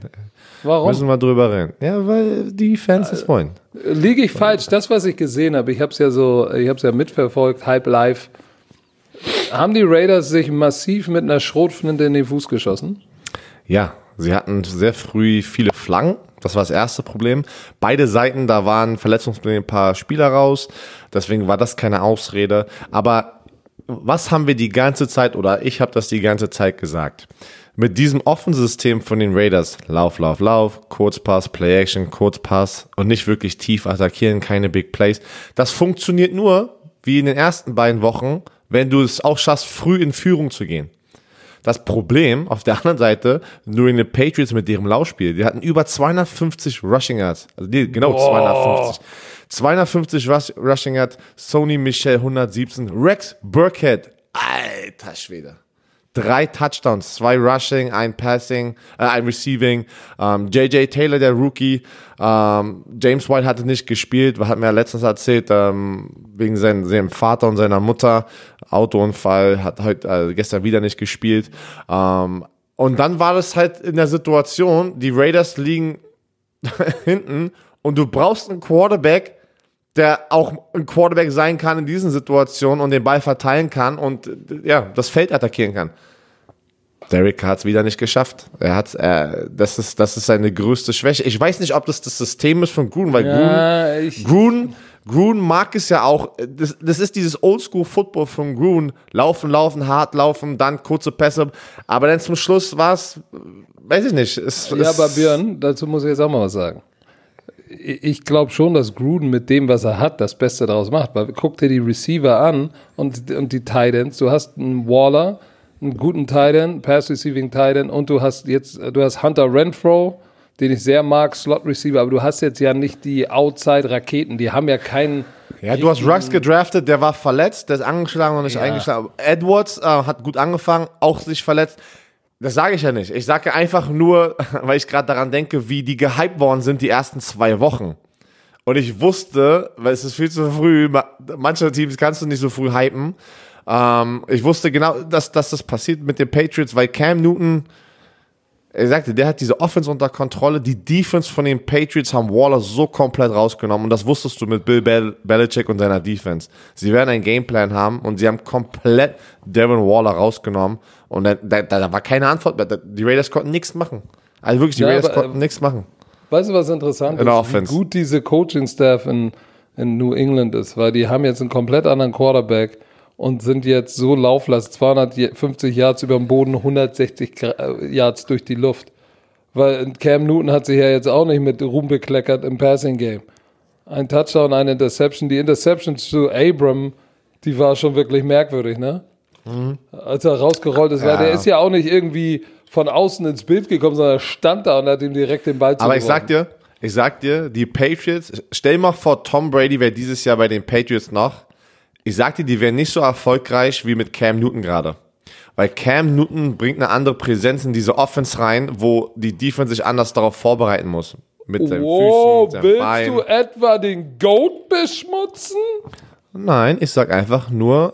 Warum? Müssen wir drüber reden. Ja, weil die Fans es wollen. Liege ich falsch? Das, was ich gesehen habe, ich habe es ja so, ich habe es ja mitverfolgt, Hype Live. Haben die Raiders sich massiv mit einer Schrotflinte in den Fuß geschossen? Ja, sie hatten sehr früh viele Flanken. Das war das erste Problem. Beide Seiten, da waren verletzungsbedingt ein paar Spieler raus. Deswegen war das keine Ausrede. Aber was haben wir die ganze Zeit, oder ich habe das die ganze Zeit gesagt? Mit diesem Offensystem von den Raiders, Lauf, Lauf, Lauf, Kurzpass, Play-Action, Kurzpass und nicht wirklich tief attackieren, keine Big Plays. Das funktioniert nur, wie in den ersten beiden Wochen, wenn du es auch schaffst, früh in Führung zu gehen. Das Problem auf der anderen Seite, nur in den Patriots mit ihrem Laufspiel, die hatten über 250 Rushing Yards. Also die, genau 250. 250 Rush, Rushing Yards, Sony Michel 117, Rex Burkhead, alter Schwede. Drei Touchdowns, zwei Rushing, ein Passing, äh, ein Receiving. Ähm, JJ Taylor, der Rookie, ähm, James White hatte nicht gespielt, hat mir ja letztens erzählt, ähm, wegen seinem, seinem Vater und seiner Mutter, Autounfall, hat heute äh, gestern wieder nicht gespielt. Ähm, und dann war das halt in der Situation, die Raiders liegen hinten und du brauchst einen Quarterback, der auch ein Quarterback sein kann in diesen Situationen und den Ball verteilen kann und ja, das Feld attackieren kann. Derek hat es wieder nicht geschafft. Er hat, äh, das ist, das ist seine größte Schwäche. Ich weiß nicht, ob das das System ist von Gruden, weil Ja, Gruden, ich- Gruden, Gruden mag es ja auch. Das, das ist dieses Oldschool-Football von Gruden. Laufen, laufen, hart laufen, dann kurze Pässe. Aber dann zum Schluss war es, weiß ich nicht. Es, Ja, aber Björn, dazu muss ich jetzt auch mal was sagen. Ich glaube schon, dass Gruden mit dem, was er hat, das Beste daraus macht. Weil guck dir die Receiver an und, und die Titans. Du hast einen Waller, einen guten Titan, Pass Receiving Titan und du hast jetzt, du hast Hunter Renfro, den ich sehr mag, Slot Receiver, aber du hast jetzt ja nicht die Outside-Raketen. Die haben ja keinen. Ja, du hast Ruggs gedraftet, der war verletzt, der ist angeschlagen und nicht Ja. eingeschlagen. Edwards äh, hat gut angefangen, auch sich verletzt. Das sage ich ja nicht. Ich sage einfach nur, weil ich gerade daran denke, wie die gehypt worden sind die ersten zwei Wochen. Und ich wusste, weil es ist viel zu früh, ma- manche Teams kannst du nicht so früh hypen. Ähm, ich wusste genau, dass, dass das passiert mit den Patriots, weil Cam Newton, er sagte, der hat diese Offense unter Kontrolle. Die Defense von den Patriots haben Waller so komplett rausgenommen. Und das wusstest du mit Bill Bel Belichick und seiner Defense. Sie werden einen Gameplan haben und sie haben komplett Devin Waller rausgenommen. Und da, da, da war keine Antwort mehr. Die Raiders konnten nichts machen. Also wirklich, die Ja, Raiders aber, konnten ähm, nichts machen. Weißt du, was interessant In der ist? Offense. Wie gut diese Coaching-Staff in, in New England ist, weil die haben jetzt einen komplett anderen Quarterback und sind jetzt so lauflast, 250 Yards über dem Boden, 160 Gra- äh, Yards durch die Luft. Weil Cam Newton hat sich ja jetzt auch nicht mit Ruhm bekleckert im Passing-Game. Ein Touchdown, eine Interception. Die Interception zu Abram, die war schon wirklich merkwürdig, ne? Als er rausgerollt ist, weil Mhm. Ja. der ist ja auch nicht irgendwie von außen ins Bild gekommen, sondern er stand da und hat ihm direkt den Ball Aber ich zugeworfen. sag dir, ich sag dir, die Patriots, stell mal vor, Tom Brady wäre dieses Jahr bei den Patriots noch. Ich sag dir, die wären nicht so erfolgreich wie mit Cam Newton gerade. Weil Cam Newton bringt eine andere Präsenz in diese Offense rein, wo die Defense sich anders darauf vorbereiten muss. Mit seinen Wow, Füßen, mit willst Bein. du etwa den Goat beschmutzen? Nein, ich sag einfach nur,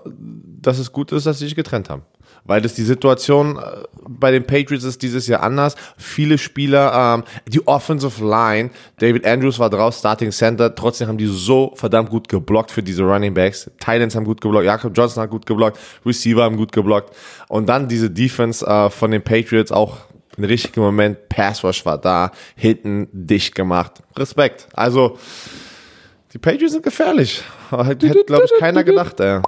dass es gut ist, dass sie sich getrennt haben. Weil das die Situation äh, bei den Patriots ist dieses Jahr anders. Viele Spieler, ähm, die Offensive Line, David Andrews war draus, Starting Center, trotzdem haben die so verdammt gut geblockt für diese Running Backs. Titans haben gut geblockt, Jakob Johnson hat gut geblockt, Receiver haben gut geblockt. Und dann diese Defense äh, von den Patriots auch im richtigen Moment, Pass Rush war da, hinten dicht gemacht. Respekt. Also, die Patriots sind gefährlich. Hätte glaube ich, keiner gedacht, ey.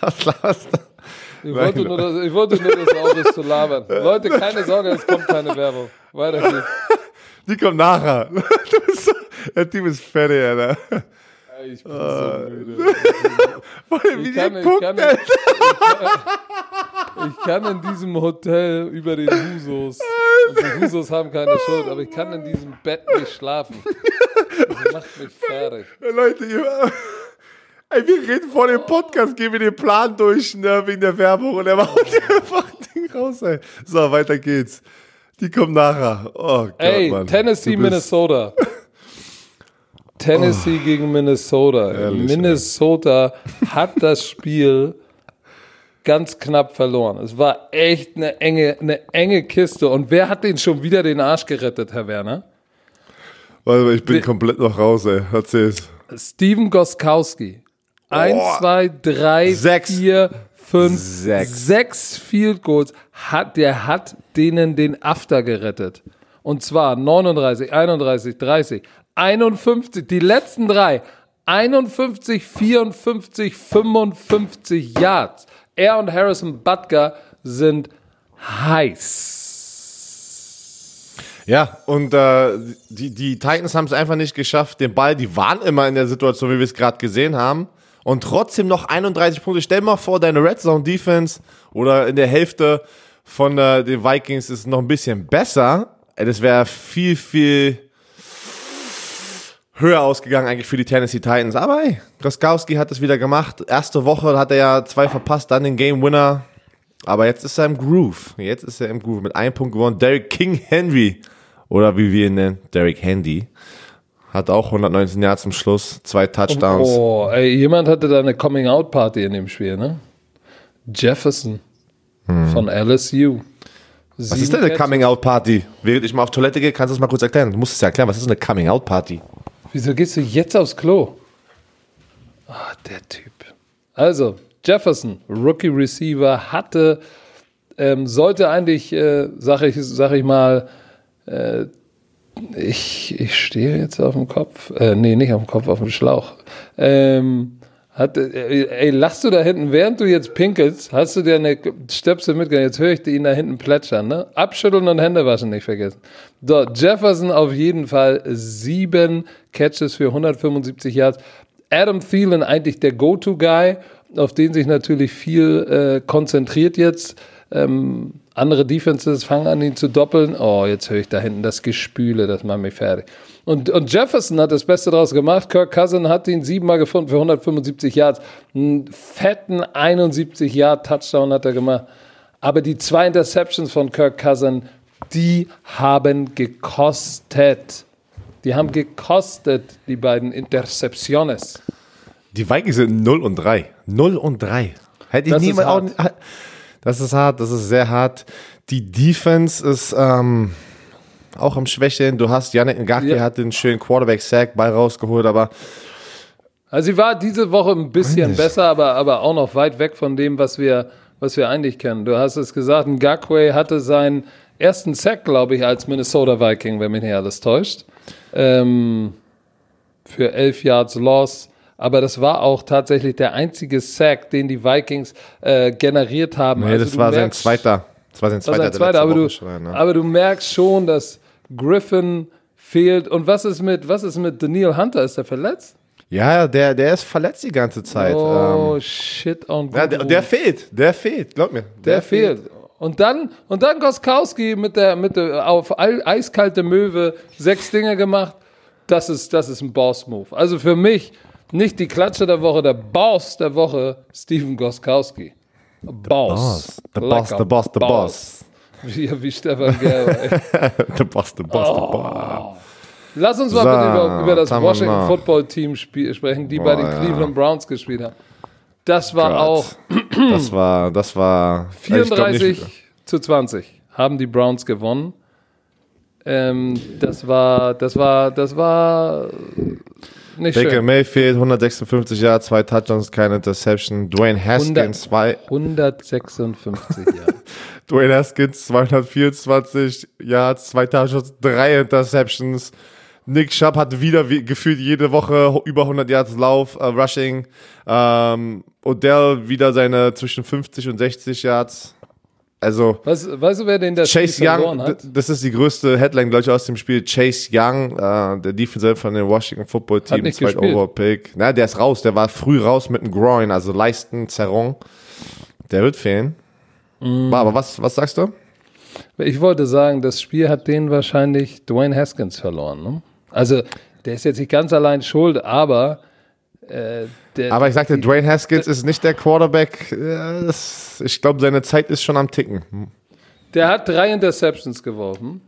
Laberst du? Ich wollte, nur, dass, ich wollte nur, du aufhörst zu labern. Leute, keine Sorge, es kommt keine Werbung. Weiter geht's. Die kommt nachher. So, der Typ ist fertig, Alter. Ich bin so müde. Wie Ich kann, ich, kann, ich kann in diesem Hotel über den Husos. Und die Husos haben keine Schuld, aber ich kann in diesem Bett nicht schlafen. Das macht mich fertig. Leute, ihr, ey, wir reden vor dem Podcast, gehen wir den Plan durch, ne, wegen der Werbung und er macht einfach ein Ding raus, ey. So, weiter geht's. Die kommt nachher. Oh Gott, Ey, Mann. Tennessee, Minnesota. Tennessee gegen Minnesota. Ehrlich, Minnesota hat das Spiel ganz knapp verloren. Es war echt eine enge, eine enge Kiste. Und wer hat den schon wieder den Arsch gerettet, Herr Werner? Warte mal, ich bin Wir- komplett noch raus, ey. Erzähl's. Steven Goskowski. Eins, zwei, drei, Sechs. vier, fünf, Sechs. sechs Field Goals. Hat, der hat denen den After gerettet. Und zwar 39, 31, 30, 51, die letzten drei. 51, 54, 55 Yards. Er und Harrison Butker sind heiß. Ja, und äh, die, die Titans haben es einfach nicht geschafft, den Ball, die waren immer in der Situation, wie wir es gerade gesehen haben. Und trotzdem noch 31 Punkte. Stell mal vor, deine Red Zone Defense oder in der Hälfte von äh, den Vikings ist noch ein bisschen besser. Ey, Das wäre viel, viel höher ausgegangen eigentlich für die Tennessee Titans. Aber hey, Groskowski hat es wieder gemacht. Erste Woche hat er ja zwei verpasst, dann den Game Winner. Aber jetzt ist er im Groove. Jetzt ist er im Groove mit einem Punkt gewonnen. Derek King Henry, oder wie wir ihn nennen, Derek Handy, hat auch 119 Jahre zum Schluss, zwei Touchdowns. Oh, ey, jemand hatte da eine Coming-out-Party in dem Spiel, ne? Jefferson von LSU. Was ist denn eine Coming-out-Party? Während ich mal auf Toilette gehe, kannst du es mal kurz erklären. Du musst es ja erklären, was ist eine Coming-out-Party? Wieso gehst du jetzt aufs Klo? Ah, der Typ. Also, Jefferson, Rookie Receiver, hatte, ähm, sollte eigentlich, äh, sag, ich, sag ich mal, äh, ich, ich stehe jetzt auf dem Kopf, äh, nee, nicht auf dem Kopf, auf dem Schlauch. Ähm, hat, äh, ey, lachst du da hinten, während du jetzt pinkelst, hast du dir eine Stöpsel mitgenommen, jetzt höre ich ihn da hinten plätschern, ne? Abschütteln und Hände waschen nicht vergessen. So, Jefferson auf jeden Fall sieben Catches für 175 Yards. Adam Thielen eigentlich der Go-To-Guy, auf den sich natürlich viel äh, konzentriert jetzt. Ähm, andere Defenses fangen an, ihn zu doppeln. Oh, jetzt höre ich da hinten das Gespüle, das macht mich fertig. Und, und Jefferson hat das Beste daraus gemacht. Kirk Cousin hat ihn siebenmal gefunden für 175 Yards. Einen fetten 71 Yard Touchdown hat er gemacht. Aber die zwei Interceptions von Kirk Cousin, die haben gekostet. Die haben gekostet, die beiden Intercepciones. Die Vikings sind 0 und 3. 0 und 3. Hätte ich niemand auch. Das ist hart, das ist sehr hart. Die Defense ist ähm, auch am Schwächeln. Du hast Yannick Ngakwe Ja. hat den schönen Quarterback-Sack bei rausgeholt, aber Also sie war diese Woche ein bisschen besser, aber, aber auch noch weit weg von dem, was wir, was wir eigentlich kennen. Du hast es gesagt, Ngakwe hatte seinen ersten Sack, glaube ich, als Minnesota Viking, wenn mich nicht alles täuscht. Ähm, für 11 Yards Loss. Aber das war auch tatsächlich der einzige Sack, den die Vikings äh, generiert haben. nee, Also das war sein merkst- zweiter. Das war sein das war zweiter, sein der zweiter, aber du, schon, ne? aber du merkst schon, dass Griffin fehlt. Und was ist mit, was ist mit Daniel Hunter? Ist er verletzt? Ja, der, der ist verletzt die ganze Zeit. Oh, ähm, shit on ja, der, der fehlt, der fehlt, glaub mir. Der fehlt. Und dann, und dann Goskowski mit der, mit der auf ei- eiskalte Möwe sechs Dinge gemacht. Das ist, das ist ein Boss-Move. Also für mich nicht die Klatsche der Woche, der Boss der Woche, Steven Goskowski. Boss. Boss. The boss, the boss, the boss. Wie, wie Stefan Gerber. The boss, the boss, Oh. the boss. Lass uns mal So, über, über das Washington? Football Team sprechen, die bei Boah, den ja. Cleveland Browns gespielt haben. Das war Gott. auch Das war, das war. ich glaub 34 nicht- zu 20 haben die Browns gewonnen. Ähm, das war, das war, das war nicht Baker schön. Mayfield, 156 Jahre, zwei Touchdowns, keine Interception. Dwayne Haskins, zwei, 156 Jahre. Dwayne Haskins, 224 Yards, zwei Touchdowns, drei Interceptions. Nick Schapp hat wieder wie, gefühlt jede Woche über 100 Yards Lauf, äh, Rushing. Ähm, Odell wieder seine zwischen 50 und 60 Yards. Also, Weißt, weißt du, wer den das Chase Spiel verloren Young, hat? das ist die größte Headline, glaube ich, aus dem Spiel. Chase Young, äh, der Defensive von dem Washington Football Team, zweit gespielt. Overall Pick. Na, der ist raus, der war früh raus mit dem Groin, also Leisten, Zerrung. Der wird fehlen. Mhm. Aber was, was sagst du? Ich wollte sagen, das Spiel hat den wahrscheinlich Dwayne Haskins verloren. Ne? Also, der ist jetzt nicht ganz allein schuld, aber äh, der, Aber ich sagte, Dwayne Haskins ist nicht der Quarterback. Ich glaube, seine Zeit ist schon am Ticken. Der hat drei Interceptions geworfen.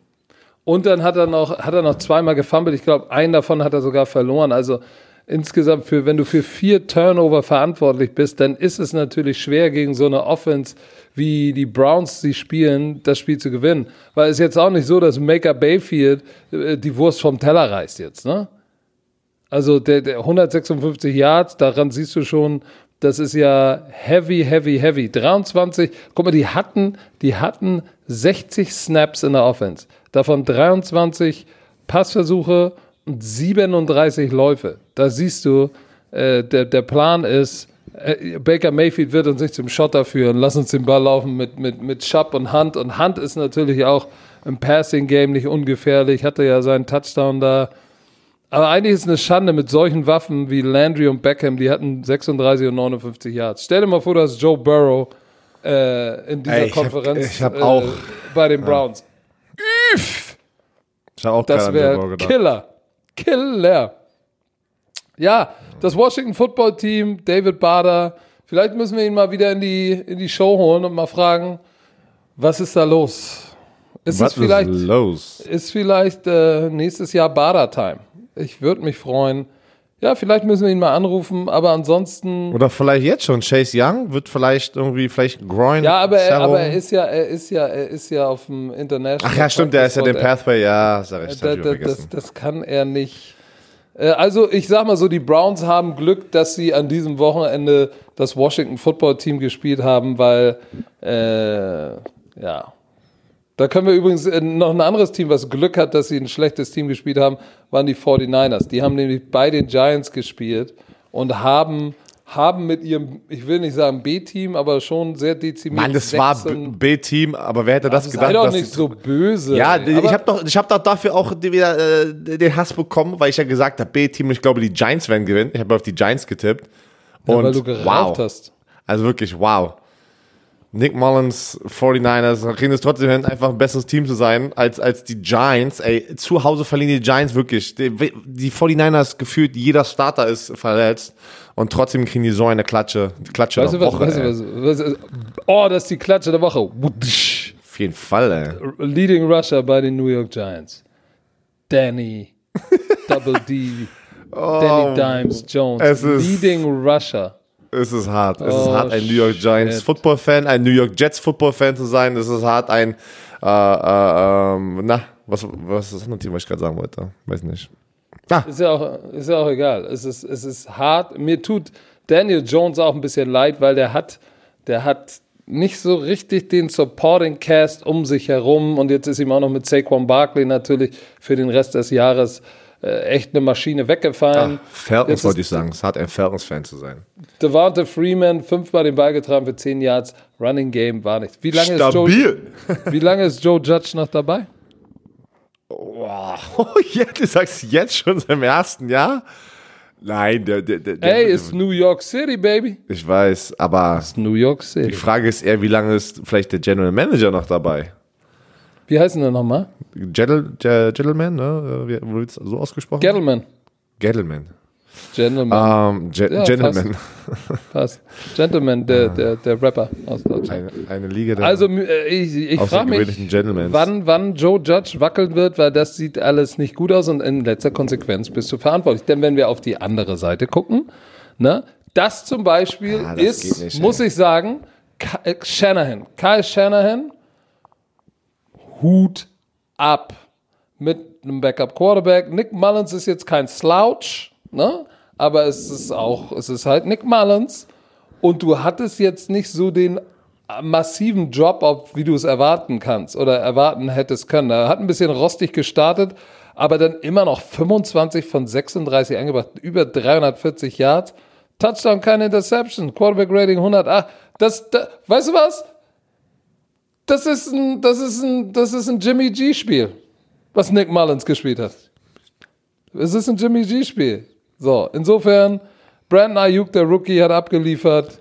Und dann hat er noch, hat er noch zweimal gefummelt. Ich glaube, einen davon hat er sogar verloren. Also insgesamt, für, wenn du für vier Turnover verantwortlich bist, dann ist es natürlich schwer, gegen so eine Offense, wie die Browns sie spielen, das Spiel zu gewinnen. Weil es ist jetzt auch nicht so, dass Maker Bayfield äh, die Wurst vom Teller reißt jetzt, ne? Also der, der 156 Yards, daran siehst du schon, das ist ja heavy, heavy, heavy. 23, guck mal, die hatten, die hatten 60 Snaps in der Offense. Davon 23 Passversuche und 37 Läufe. Da siehst du, äh, der, der Plan ist, äh, Baker Mayfield wird uns nicht zum Schotter führen. Lass uns den Ball laufen mit, mit, mit Schapp und Hand. Und Hand ist natürlich auch im Passing-Game nicht ungefährlich. Hatte ja seinen Touchdown da. Aber eigentlich ist es eine Schande mit solchen Waffen wie Landry und Beckham, die hatten 36 und 59 Yards. Stell dir mal vor, dass Joe Burrow äh, in dieser Ey, ich hab- Konferenz ich hab äh, auch- bei den Browns. Ich habe auch Das wäre. Killer. Killer. Ja, das Washington Football Team, David Bader. Vielleicht müssen wir ihn mal wieder in die, in die Show holen und mal fragen, was ist da los? Ist Was es vielleicht, ist los? ist vielleicht äh, nächstes Jahr Bader-Time? Ich würde mich freuen. Ja, vielleicht müssen wir ihn mal anrufen, aber ansonsten. Oder vielleicht jetzt schon. Chase Young wird vielleicht irgendwie, vielleicht Groin. Ja, aber er, aber er ist ja, er ist ja, er ist ja auf dem International. Ach ja, stimmt, der ist ja den Pathway, ja, sag ich, hab ich Da, da, das, das kann er nicht. Äh, Also ich sag mal so, die Browns haben Glück, dass sie an diesem Wochenende das Washington Football Team gespielt haben, weil äh, ja. Da können wir übrigens äh, noch ein anderes Team, was Glück hat, dass sie ein schlechtes Team gespielt haben, waren die 49ers. Die haben nämlich bei den Giants gespielt und haben, haben mit ihrem, ich will nicht sagen B-Team, aber schon sehr dezimiert. Mann, das war 16 B- B-Team, aber wer hätte das das gedacht? sei doch dass nicht so böse. Ja, ey. ich habe doch, ich hab doch dafür auch wieder äh, den Hass bekommen, weil ich ja gesagt habe, B-Team, ich glaube, die Giants werden gewinnen. Ich habe auf die Giants getippt. Ja, Und weil du geraucht wow. hast. Also wirklich, wow. Nick Mullins, 49ers, kriegen es trotzdem hin, einfach ein besseres Team zu sein als, als die Giants. Ey, zu Hause verlieren die Giants wirklich. Die, die 49ers gefühlt, jeder Starter ist verletzt und trotzdem kriegen die so eine Klatsche. Die Klatsche Weißt der was, Woche, weißt du was, was, oh, das ist die Klatsche der Woche. Auf jeden Fall, ey. Leading Rusher bei den New York Giants. Danny, Double D, Danny Dimes Jones. Oh, Leading Rusher. Es ist hart. Es ist Oh, hart, ein New York Giants shit. Football-Fan, ein New York Jets Football-Fan zu sein. Es ist hart, ein, äh, äh, ähm, na, was, was ist das andere Team, was ich gerade sagen wollte? Weiß nicht. Ist ja auch, ist ja auch egal. Es ist, es ist hart. Mir tut Daniel Jones auch ein bisschen leid, weil der hat, der hat nicht so richtig den Supporting Cast um sich herum und jetzt ist ihm auch noch mit Saquon Barkley natürlich für den Rest des Jahres äh, echt eine Maschine weggefallen. Falcons Jetzt wollte ist ich sagen. Es ist hart, ein Falcons-Fan zu sein. Devonta Freeman fünfmal den Ball getragen für 10 Yards. Running Game war nichts. Wie lange, ist Joe, Stabil. wie lange ist Joe Judge noch dabei? Wow. Oh, jetzt, du sagst jetzt schon im ersten Jahr? Nein, der, der, der, Hey, ist New York City, baby. ich weiß, aber New York die City. Frage ist eher, wie lange ist vielleicht der General Manager noch dabei? Wie heißen der nochmal? Gentle, Ge- Gentleman, ne? Wie wird es so ausgesprochen? Gettleman. Gentleman. Gentleman. Ähm, Ge Ja, Gentleman. Passt. Gentleman, der, der, der Rapper aus Deutschland. Eine, eine Liga der Also äh, ich, ich frage mich, wann, wann Joe Judge wackeln wird, weil das sieht alles nicht gut aus und in letzter Konsequenz bist du verantwortlich. Denn wenn wir auf die andere Seite gucken, ne, das zum Beispiel Ah, das ist, nicht, muss ich sagen, äh, Shanahan. Kyle Shanahan, Hut ab mit einem Backup-Quarterback. Nick Mullins ist jetzt kein Slouch, ne? aber es ist auch, es ist halt Nick Mullins. Und du hattest jetzt nicht so den massiven Drop-Off, wie du es erwarten kannst oder erwarten hättest können. Er hat ein bisschen rostig gestartet, aber dann immer noch 25 von 36 angebracht, über 340 Yards. Touchdown, keine Interception, Quarterback Rating 108. Das, da, weißt du was? Das ist ein, das ist ein, das ist ein Jimmy G-Spiel, was Nick Mullins gespielt hat. Es ist ein Jimmy G-Spiel. So, insofern, Brandon Ayuk, der Rookie, hat abgeliefert.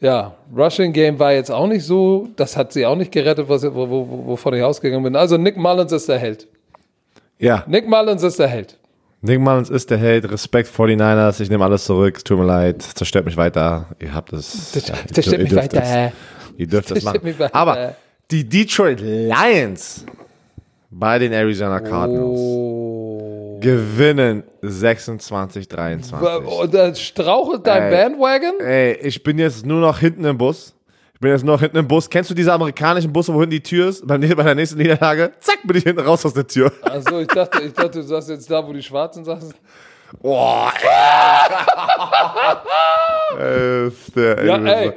Ja, Rushing Game war jetzt auch nicht so, das hat sie auch nicht gerettet, was, wo, wo, wovon ich ausgegangen bin. Also Nick Mullins ist der Held. Ja, Nick Mullins ist der Held. Nick Mullins ist der Held. Respekt 49ers. Ich nehme alles zurück. Es tut mir leid. Zerstört mich weiter. Ihr habt es. Das, ja, mich weiter. Das, ihr dürft das machen. Aber die Detroit Lions bei den Arizona Cardinals Oh. gewinnen 26, 23. Und da strauchelt dein Ey. Bandwagon? Ey, ich bin jetzt nur noch hinten im Bus. Ich bin jetzt nur noch hinten im Bus. Kennst du diese amerikanischen Busse, wo hinten die Tür ist? Bei, der nächsten Niederlage, zack, bin ich hinten raus aus der Tür. Also ich dachte, ich dachte, du sagst jetzt da, wo die Schwarzen saßen. Boah, ey. ist der, Ja, ey,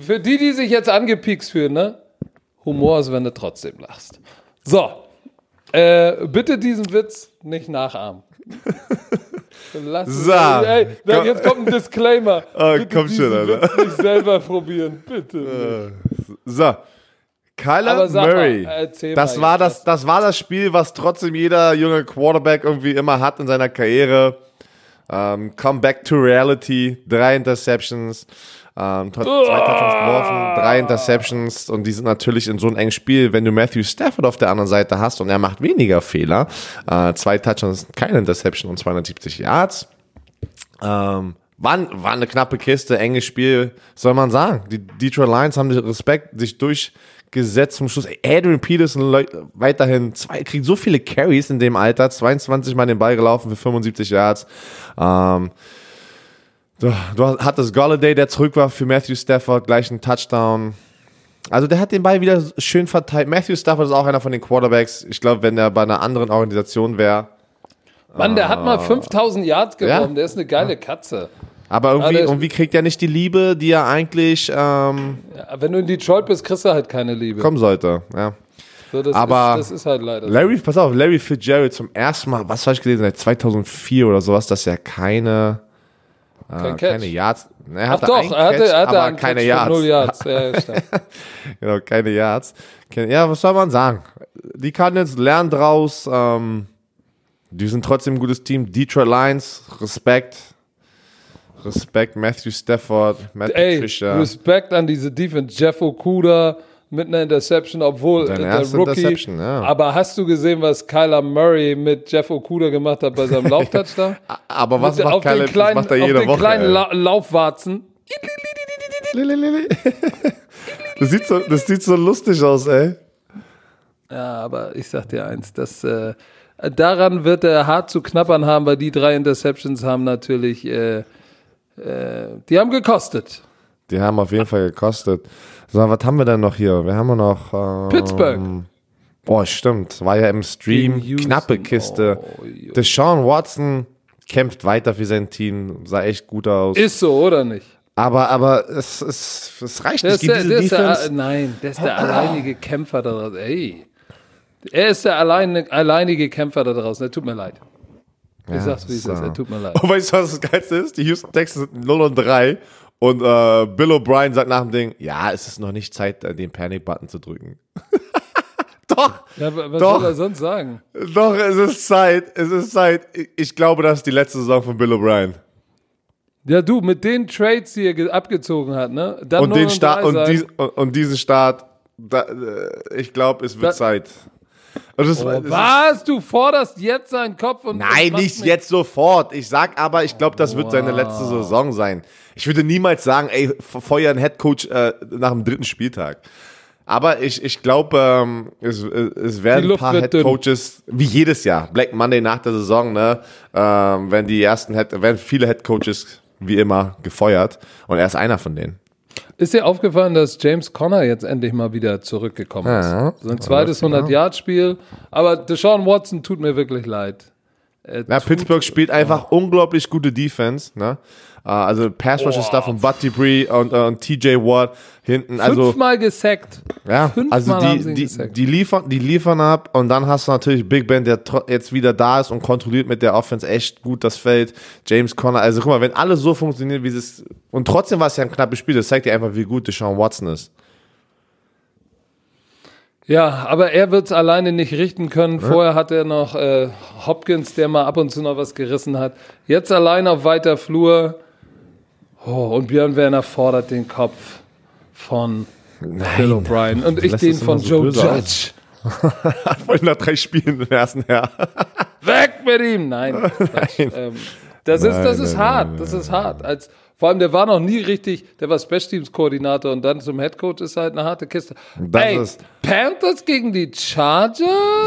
für die, die sich jetzt angepiekst fühlen, ne? Humor ist, wenn du trotzdem lachst. So, äh, bitte diesen Witz nicht nachahmen. Lass So, ey, komm. jetzt kommt ein Disclaimer. Ah, bitte komm schon, Alter. Witz nicht selber probieren, bitte. So. Kyler mal, Murray. das, mal war das, das war das Spiel, was trotzdem jeder junge Quarterback irgendwie immer hat in seiner Karriere. Ähm, come back to reality. Drei Interceptions. Ähm, zwei Touchdowns geworfen, drei Interceptions und die sind natürlich in so einem engen Spiel, wenn du Matthew Stafford auf der anderen Seite hast und er macht weniger Fehler, äh, zwei Touchdowns, keine Interception und 270 Yards. Ähm, war, war eine knappe Kiste, enges Spiel, soll man sagen. Die Detroit Lions haben den Respekt sich durchgesetzt zum Schluss. Adrian Peterson weiterhin zwei, kriegt so viele Carries in dem Alter, 22 Mal den Ball gelaufen für 75 Yards. Ähm, du, du hattest Golladay, der zurück war für Matthew Stafford, gleich einen Touchdown. Also der hat den Ball wieder schön verteilt. Matthew Stafford ist auch einer von den Quarterbacks. Ich glaube, wenn er bei einer anderen Organisation wäre, Mann, der hat mal 5000 Yards Ja. geworfen. Der ist eine geile Katze. Aber irgendwie, der- irgendwie kriegt er nicht die Liebe, die er eigentlich ähm, Ja, wenn du in Detroit bist, kriegst du halt keine Liebe. kommen sollte. Ja. So, das, aber ist, das ist halt leider. Larry, pass auf, Larry Fitzgerald zum ersten Mal, was habe ich gelesen, seit 2004 oder sowas, dass er keine, äh, Kein keine Yards, ne, er Ach hatte doch, einen er hatte, Catch, er hatte aber keine Yards. null Yards. Ja, genau, keine Yards. Ja, was soll man sagen? Die Cardinals lernen draus, ähm, die sind trotzdem ein gutes Team. Detroit Lions, Respekt. Respekt, Matthew Stafford, Matt Ey, Patricia. Respekt an diese Defense. Jeff Okuda mit einer Interception, obwohl Seine äh, der Rookie. Ja. Aber hast du gesehen, was Kyler Murray mit Jeff Okuda gemacht hat bei seinem Lauftouchdown? Aber was Mit- macht auf Kyle, den kleinen, macht er auf jede den Woche. kleinen. La Laufwarzen. Das sieht, so, das sieht so lustig aus, ey. Ja, aber ich sag dir eins, das, äh, daran wird er hart zu knappern haben, weil die drei Interceptions haben natürlich, äh, äh, die haben gekostet. Die haben auf jeden Fall gekostet. So, was haben wir denn noch hier? Wir haben noch. Ähm, Pittsburgh. Boah, stimmt. War ja im Stream. Knappe Kiste. Oh. Deshaun Watson kämpft weiter für sein Team. Sah echt gut aus. Ist so, oder nicht? aber aber es, es, es reicht nicht. ist der, der der, nein, der ist der alleinige Kämpfer da draußen. Ey. Er ist der alleine, alleinige Kämpfer da draußen. Tut mir leid. Ich Ja, sag's, wie es so. ist. Er tut mir leid. Und weißt du, was das Geilste ist? Die Houston Texans sind 0 und 3. Und äh, Bill O'Brien sagt nach dem Ding, ja, es ist noch nicht Zeit, äh, den Panic-Button zu drücken. Doch, Ja, wa- was Doch. soll er sonst sagen? Doch, es ist Zeit. Es ist Zeit. Ich- glaube, das ist die letzte Saison von Bill O'Brien. Ja, du, mit den Trades, die er ge- abgezogen hat, ne? Dann Und, 0 den und Start, 3 und, dies, und, und diesen Start, da, äh, ich glaube, es wird Da- Zeit. Das, Oh, was? Du forderst jetzt seinen Kopf und. Nein, machst nicht jetzt sofort. Ich sag aber, ich glaube, das wird seine Wow. letzte Saison sein. Ich würde niemals sagen, ey, fe- feuer einen Headcoach äh, nach dem dritten Spieltag. Aber ich, ich glaube, ähm, es, es werden ein paar. Headcoaches, wie jedes Jahr, Black Monday nach der Saison, ne, ähm, werden die ersten, Head, werden viele Headcoaches wie immer gefeuert und er ist einer von denen. Ist dir aufgefallen, dass James Conner jetzt endlich mal wieder zurückgekommen ist? Ja. Sein zweites 100-Yard-Spiel. Aber Deshaun Watson tut mir wirklich leid. Er Ja, Pittsburgh spielt einfach unglaublich gute Defense, ne? Äh, Also Pass Rush ist da von Bud Dupree und, äh, und TJ Watt hinten. Also Fünfmal gesackt. Ja, Fünfmal also die, die, gesackt. die, liefern, die liefern ab und dann hast du natürlich Big Ben, der jetzt wieder da ist und kontrolliert mit der Offense echt gut das Feld. James Conner, also guck mal, wenn alles so funktioniert, wie es und trotzdem war es ja ein knappes Spiel, das zeigt dir einfach, wie gut Deshaun Watson ist. Ja, aber er wird es alleine nicht richten können. Vorher hat er noch äh, Hopkins, der mal ab und zu noch was gerissen hat. Jetzt allein auf weiter Flur. Oh, und Björn Werner fordert den Kopf von Bill O'Brien. Und ich den von so Joe Judge. Vor nach drei Spielen im ersten Jahr. Weg mit ihm! Nein. Quatsch. Ähm, das ist, das Nein, ist nein, hart. nein, Das ist hart. Als, vor allem, der war noch nie richtig, der war Special Teams Koordinator und dann zum Head Coach ist halt eine harte Kiste. Das Ey, ist- Panthers gegen die Chargers?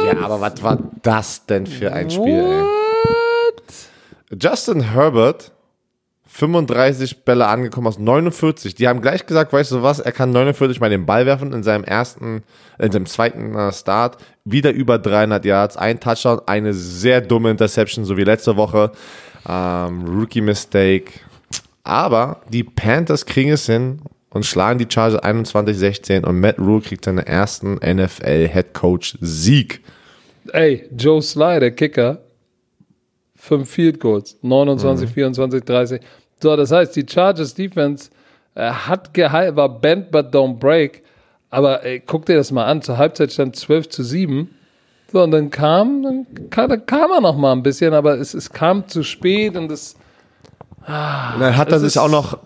Ja, aber was war das denn für ein Spiel, ey? What? Justin Herbert, 35 Bälle angekommen aus 49. Die haben gleich gesagt, weißt du was, er kann 49 mal den Ball werfen in seinem ersten, in seinem zweiten äh, Start. Wieder über 300 Yards, ein Touchdown, eine sehr dumme Interception, so wie letzte Woche. Ähm, Rookie Mistake. Aber die Panthers kriegen es hin und schlagen die Chargers 21-16 und Matt Rule kriegt seinen ersten NFL Head Coach Sieg. Ey, Joe Sly, der Kicker, fünf Field Goals, 29, 24, 30. So, das heißt, die Chargers Defense äh, hat gehalten, war bend but don't break. Aber ey, guck dir das mal an, zur Halbzeit stand 12 zu 7. So, und dann kam, dann kam, dann kam er noch mal ein bisschen, aber es, es kam zu spät und es, Und dann hat er sich auch noch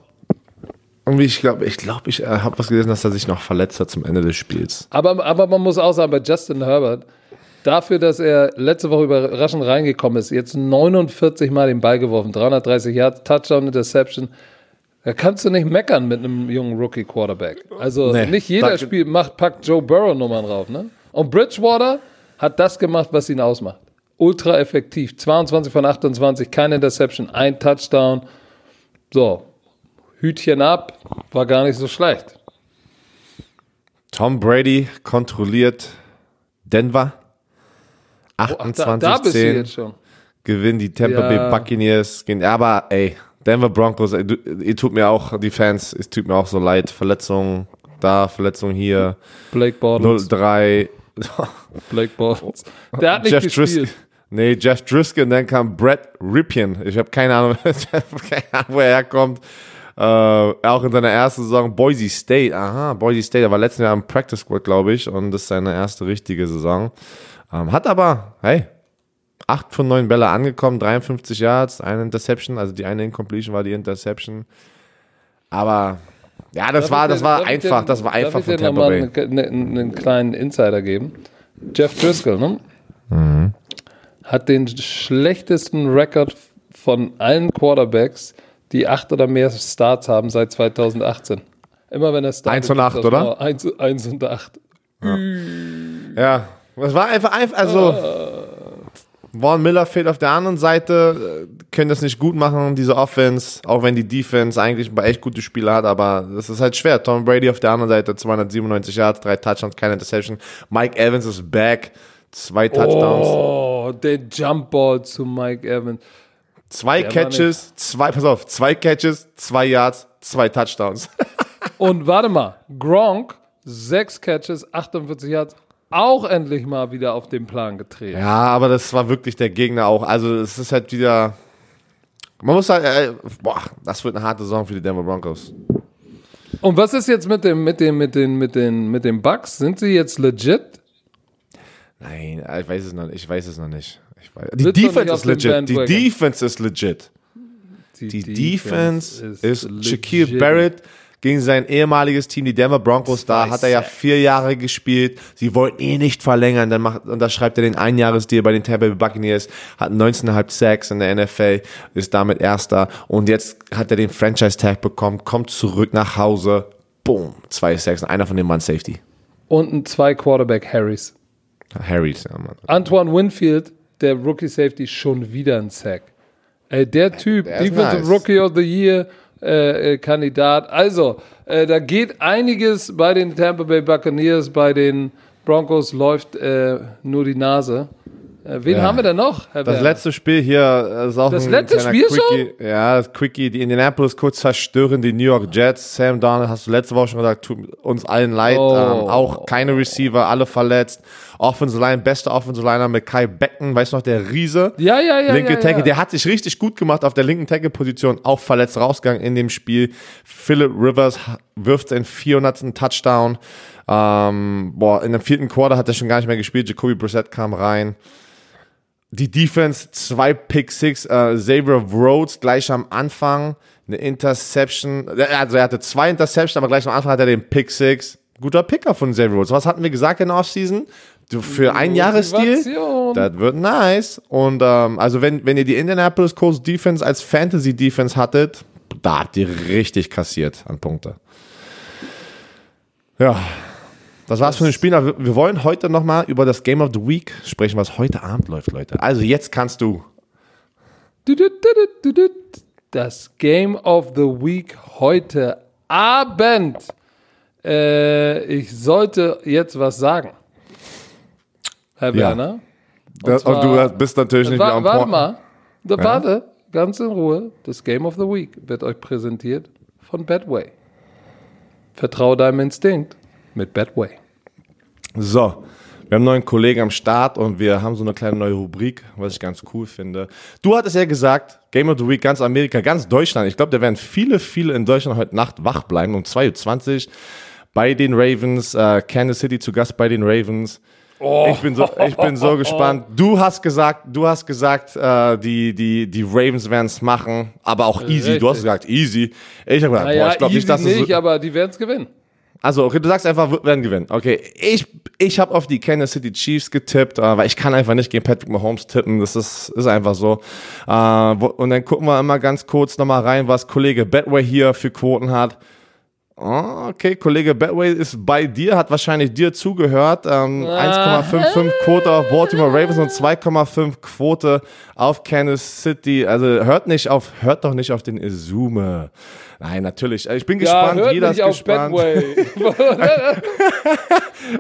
irgendwie, ich glaube, ich glaube, ich äh, habe was gelesen, dass er sich noch verletzt hat zum Ende des Spiels. aber, aber man muss auch sagen, bei Justin Herbert, dafür, dass er letzte Woche überraschend reingekommen ist, jetzt 49 Mal den Ball geworfen, 330 Yards, Touchdown, Interception. Da kannst du nicht meckern mit einem jungen Rookie-Quarterback. Also Nee, nicht jeder. Spiel macht, packt Joe Burrow Nummern drauf. Ne? Und Bridgewater hat das gemacht, was ihn ausmacht. Ultra effektiv. 22 von 28, keine Interception, ein Touchdown. So, Hütchen ab, war gar nicht so schlecht. Tom Brady kontrolliert Denver. Da, 28 da bist du 10 jetzt schon. gewinnen die Tampa Ja. Bay Buccaneers. Aber ey, Denver Broncos, ey, ihr tut mir auch, die Fans, es tut mir auch so leid. Verletzungen da, Verletzungen hier. Blake Bortles. 0-3. Blake Bortles. Der hat nicht Jeff gespielt. Driscoll. Nee, Jeff Driscoll und dann kam Brett Ripien. Ich habe keine Ahnung, keine Ahnung, wo er herkommt. Äh, auch in seiner ersten Saison Boise State. Aha, Boise State. Er war letztes Jahr im Practice Squad, glaube ich. Und das ist seine erste richtige Saison. Ähm, hat aber, hey, 8 von 9 Bälle angekommen, 53 Yards, eine Interception. Also die eine Incompletion war die Interception. Aber ja, das Darf war, das dir- war einfach, dir- das war einfach von Tampa Bay. mal einen, einen, einen kleinen Insider geben. Jeff Driscoll, ne? Mhm. Hat den schlechtesten Rekord von allen Quarterbacks, die acht oder mehr Starts haben seit 2018. Immer wenn er startet. 1 und 8, ist das oder? 1, 1 und 8. Ja, es war einfach, einfach also Vaughn Miller fehlt auf der anderen Seite, können das nicht gut machen, diese Offense, auch wenn die Defense eigentlich ein paar echt gute Spieler hat, aber das ist halt schwer. Tom Brady auf der anderen Seite, 297 Yards, drei Touchdowns, keine Interception. Mike Evans ist back, zwei Touchdowns, Oh, der Jumpball zu Mike Evans. zwei der Catches, zwei, pass auf, zwei Catches, zwei Yards, zwei Touchdowns. Und warte mal, Gronk, sechs Catches, 48 Yards, auch endlich mal wieder auf den Plan getreten. Ja, aber das war wirklich der Gegner auch. Also es ist halt wieder. Man muss halt, äh, boah, das wird eine harte Saison für die Denver Broncos. Und was ist jetzt mit dem, mit dem, mit den, mit den, mit den Bucks? Sind sie jetzt legit? Nein, ich weiß es noch nicht. Ich weiß es noch nicht. Ich weiß, die Defense ist legit. Die. Defense ist legit. Die Defense ist, Shaquille legit. Barrett gegen sein ehemaliges Team, die Denver Broncos. Da hat er ja vier Jahre gespielt. Sie wollten eh nicht verlängern. Dann macht, unterschreibt er den Einjahresdeal bei den Tampa Bay Buccaneers. Hat 19,5 Sacks in der NFL, ist damit Erster. Und jetzt hat er den Franchise Tag bekommen, kommt zurück nach Hause. Boom, zwei Sacks. Und einer von denen war ein Safety. Und ein zwei Quarterback Harrys. Harrys, ja, Mann. Antoine Winfield, der Rookie Safety, schon wieder ein Sack. Ey, der Typ, Der Defensive nice. Rookie of the Year äh, äh, Kandidat. Also, äh, da geht einiges bei den Tampa Bay Buccaneers, bei den Broncos läuft äh, nur die Nase. Äh, wen Ja. haben wir denn noch, Herr Das Werner? letzte Spiel hier ist auch Das ein letzte Spiel Quickie. Ja, das Quickie. Die Indianapolis kurz zerstören die New York Jets. Sam Darnold, hast du letzte Woche schon gesagt, tut uns allen leid. Oh. Ähm, auch keine Receiver, alle verletzt. Offensive Line, beste Offensive Liner mit Kai Becken, weißt du noch, der Riese. Ja, ja, ja. linke ja, Tackle, ja. der hat sich richtig gut gemacht auf der linken Tackle-Position, auch verletzt rausgegangen in dem Spiel. Philip Rivers wirft seinen 400. Touchdown. Ähm, boah, in dem vierten Quarter hat er schon gar nicht mehr gespielt. Jacoby Brissett kam rein. Die Defense, zwei Pick Six, äh, Xavier Rhodes gleich am Anfang, eine Interception, also er hatte zwei Interceptions, aber gleich am Anfang hat er den Pick Six. Guter Picker von Xavier Rhodes. Was hatten wir gesagt in der Offseason? Für ein? Motivation. Das wird nice. Und ähm, also wenn, wenn ihr die Indianapolis Colts Defense als Fantasy Defense hattet, da habt ihr richtig kassiert an Punkte. Ja, das war's von den Spielen. Aber wir- wollen heute nochmal über das Game of the Week sprechen, was heute Abend läuft, Leute. Also jetzt kannst du. Das Game of the Week heute Abend. Äh, ich sollte jetzt was sagen. Herr Ja. Werner. Das, und zwar- du bist natürlich nicht mehr Wa am warte mal. Da, Warte, ganz in Ruhe. Das Game of the Week wird euch präsentiert von Betway. Vertraue deinem Instinkt mit Betway. So, wir haben einen neuen Kollegen am Start und wir haben so eine kleine neue Rubrik, was ich ganz cool finde. Du hattest ja gesagt, Game of the Week, ganz Amerika, ganz Deutschland. Ich glaube, da werden viele, viele in Deutschland heute Nacht wach bleiben um 2.20 Uhr bei den Ravens. Äh, Kansas City zu Gast bei den Ravens. Ich bin so, ich bin so gespannt. Du hast gesagt, du hast gesagt, äh, die, die, die Ravens werden es machen, aber auch easy. Du hast Richtig. gesagt, easy. Ich habe gesagt, boah, Naja, ich glaube nicht, dass es nicht, so, aber die werden es gewinnen. Also, okay, du sagst einfach, wir werden gewinnen. Okay, ich, ich habe auf die Kansas City Chiefs getippt, äh, weil ich kann einfach nicht gegen Patrick Mahomes tippen. Das ist, ist einfach so. Äh, wo, und dann gucken wir immer ganz kurz nochmal rein, was Kollege Betway hier für Quoten hat. Oh, okay, Kollege Betway ist bei dir, hat wahrscheinlich dir zugehört. Ähm, 1,55 Quote auf Baltimore Ravens und 2,5 Quote auf Kansas City. Also hört nicht auf, hört doch nicht auf den Izume. Nein, natürlich. Ich bin gespannt. hört Jeder nicht ist auf gespannt.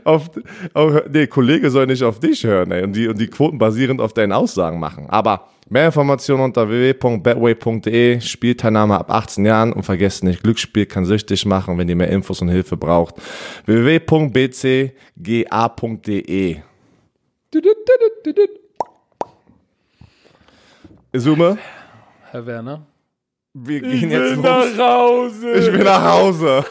Auf, auf, nee, Kollege soll nicht auf dich hören ey, und, die, und die Quoten basierend auf deinen Aussagen machen. Aber mehr Informationen unter www.betway.de, Spielteilnahme ab 18 Jahren und vergesst nicht, Glücksspiel kann süchtig machen, wenn ihr mehr Infos und Hilfe braucht. www.bcga.de Summe, Herr Werner. wir gehen jetzt los. Hause. Ich will nach Hause.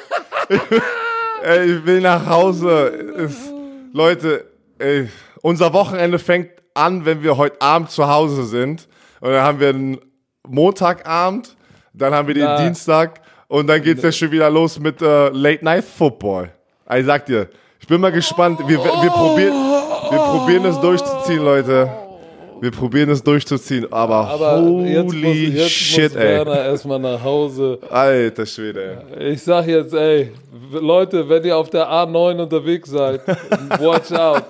ich will nach Hause. Leute, ey, unser Wochenende fängt an, wenn wir heute Abend zu Hause sind. Und dann haben wir einen Montagabend, dann haben wir den Ja. Dienstag und dann geht's ja schon wieder los mit äh, Late Night Football. Ich sag dir, ich bin mal gespannt. Wir, wir, probieren, wir probieren es durchzuziehen, Leute. Wir probieren es durchzuziehen, aber, Aber jetzt muss, holy jetzt shit, muss ey. Erstmal nach Hause. Alter Schwede, ey. Ich sag jetzt, ey, Leute, wenn ihr auf der A9 unterwegs seid, watch out.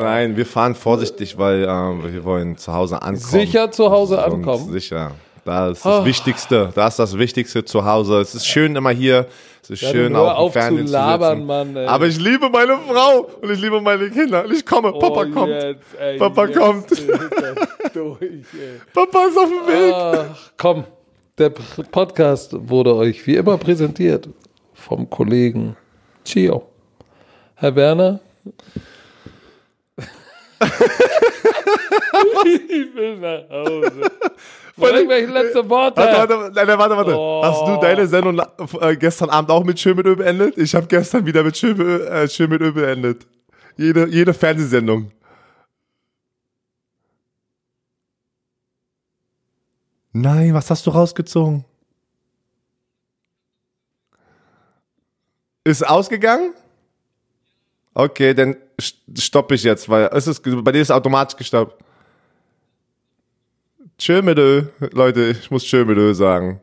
Nein, wir fahren vorsichtig, weil ähm, wir wollen zu Hause ankommen. Sicher zu Hause Und ankommen. Sicher. Da ist das Wichtigste. Da ist das Wichtigste zu Hause. Es ist schön immer hier. Ist Ja, schön nur auf auf Fernsehen zu zu labern, sitzen. Mann. Aber ich liebe meine Frau und ich liebe meine Kinder. Und ich komme. Papa Oh, kommt. jetzt, ey, Papa jetzt kommt. durch. Papa ist auf dem Weg. Ach, komm, der Podcast wurde euch wie immer präsentiert vom Kollegen Chio. Herr Werner? ich will nach Hause. Noch irgendwelche letzte Worte? Warte, warte, nein, warte, warte. Oh. Hast du deine Sendung äh, gestern Abend auch mit Schön mit Ö beendet? Ich habe gestern wieder mit Schön, äh, Schön mit Ö beendet. Jede, jede Fernsehsendung. Nein, was hast du rausgezogen? Ist ausgegangen? Okay, dann st- stoppe ich jetzt, weil es ist bei dir ist automatisch gestoppt. Tschö mit Leute, ich muss Tschö mit sagen.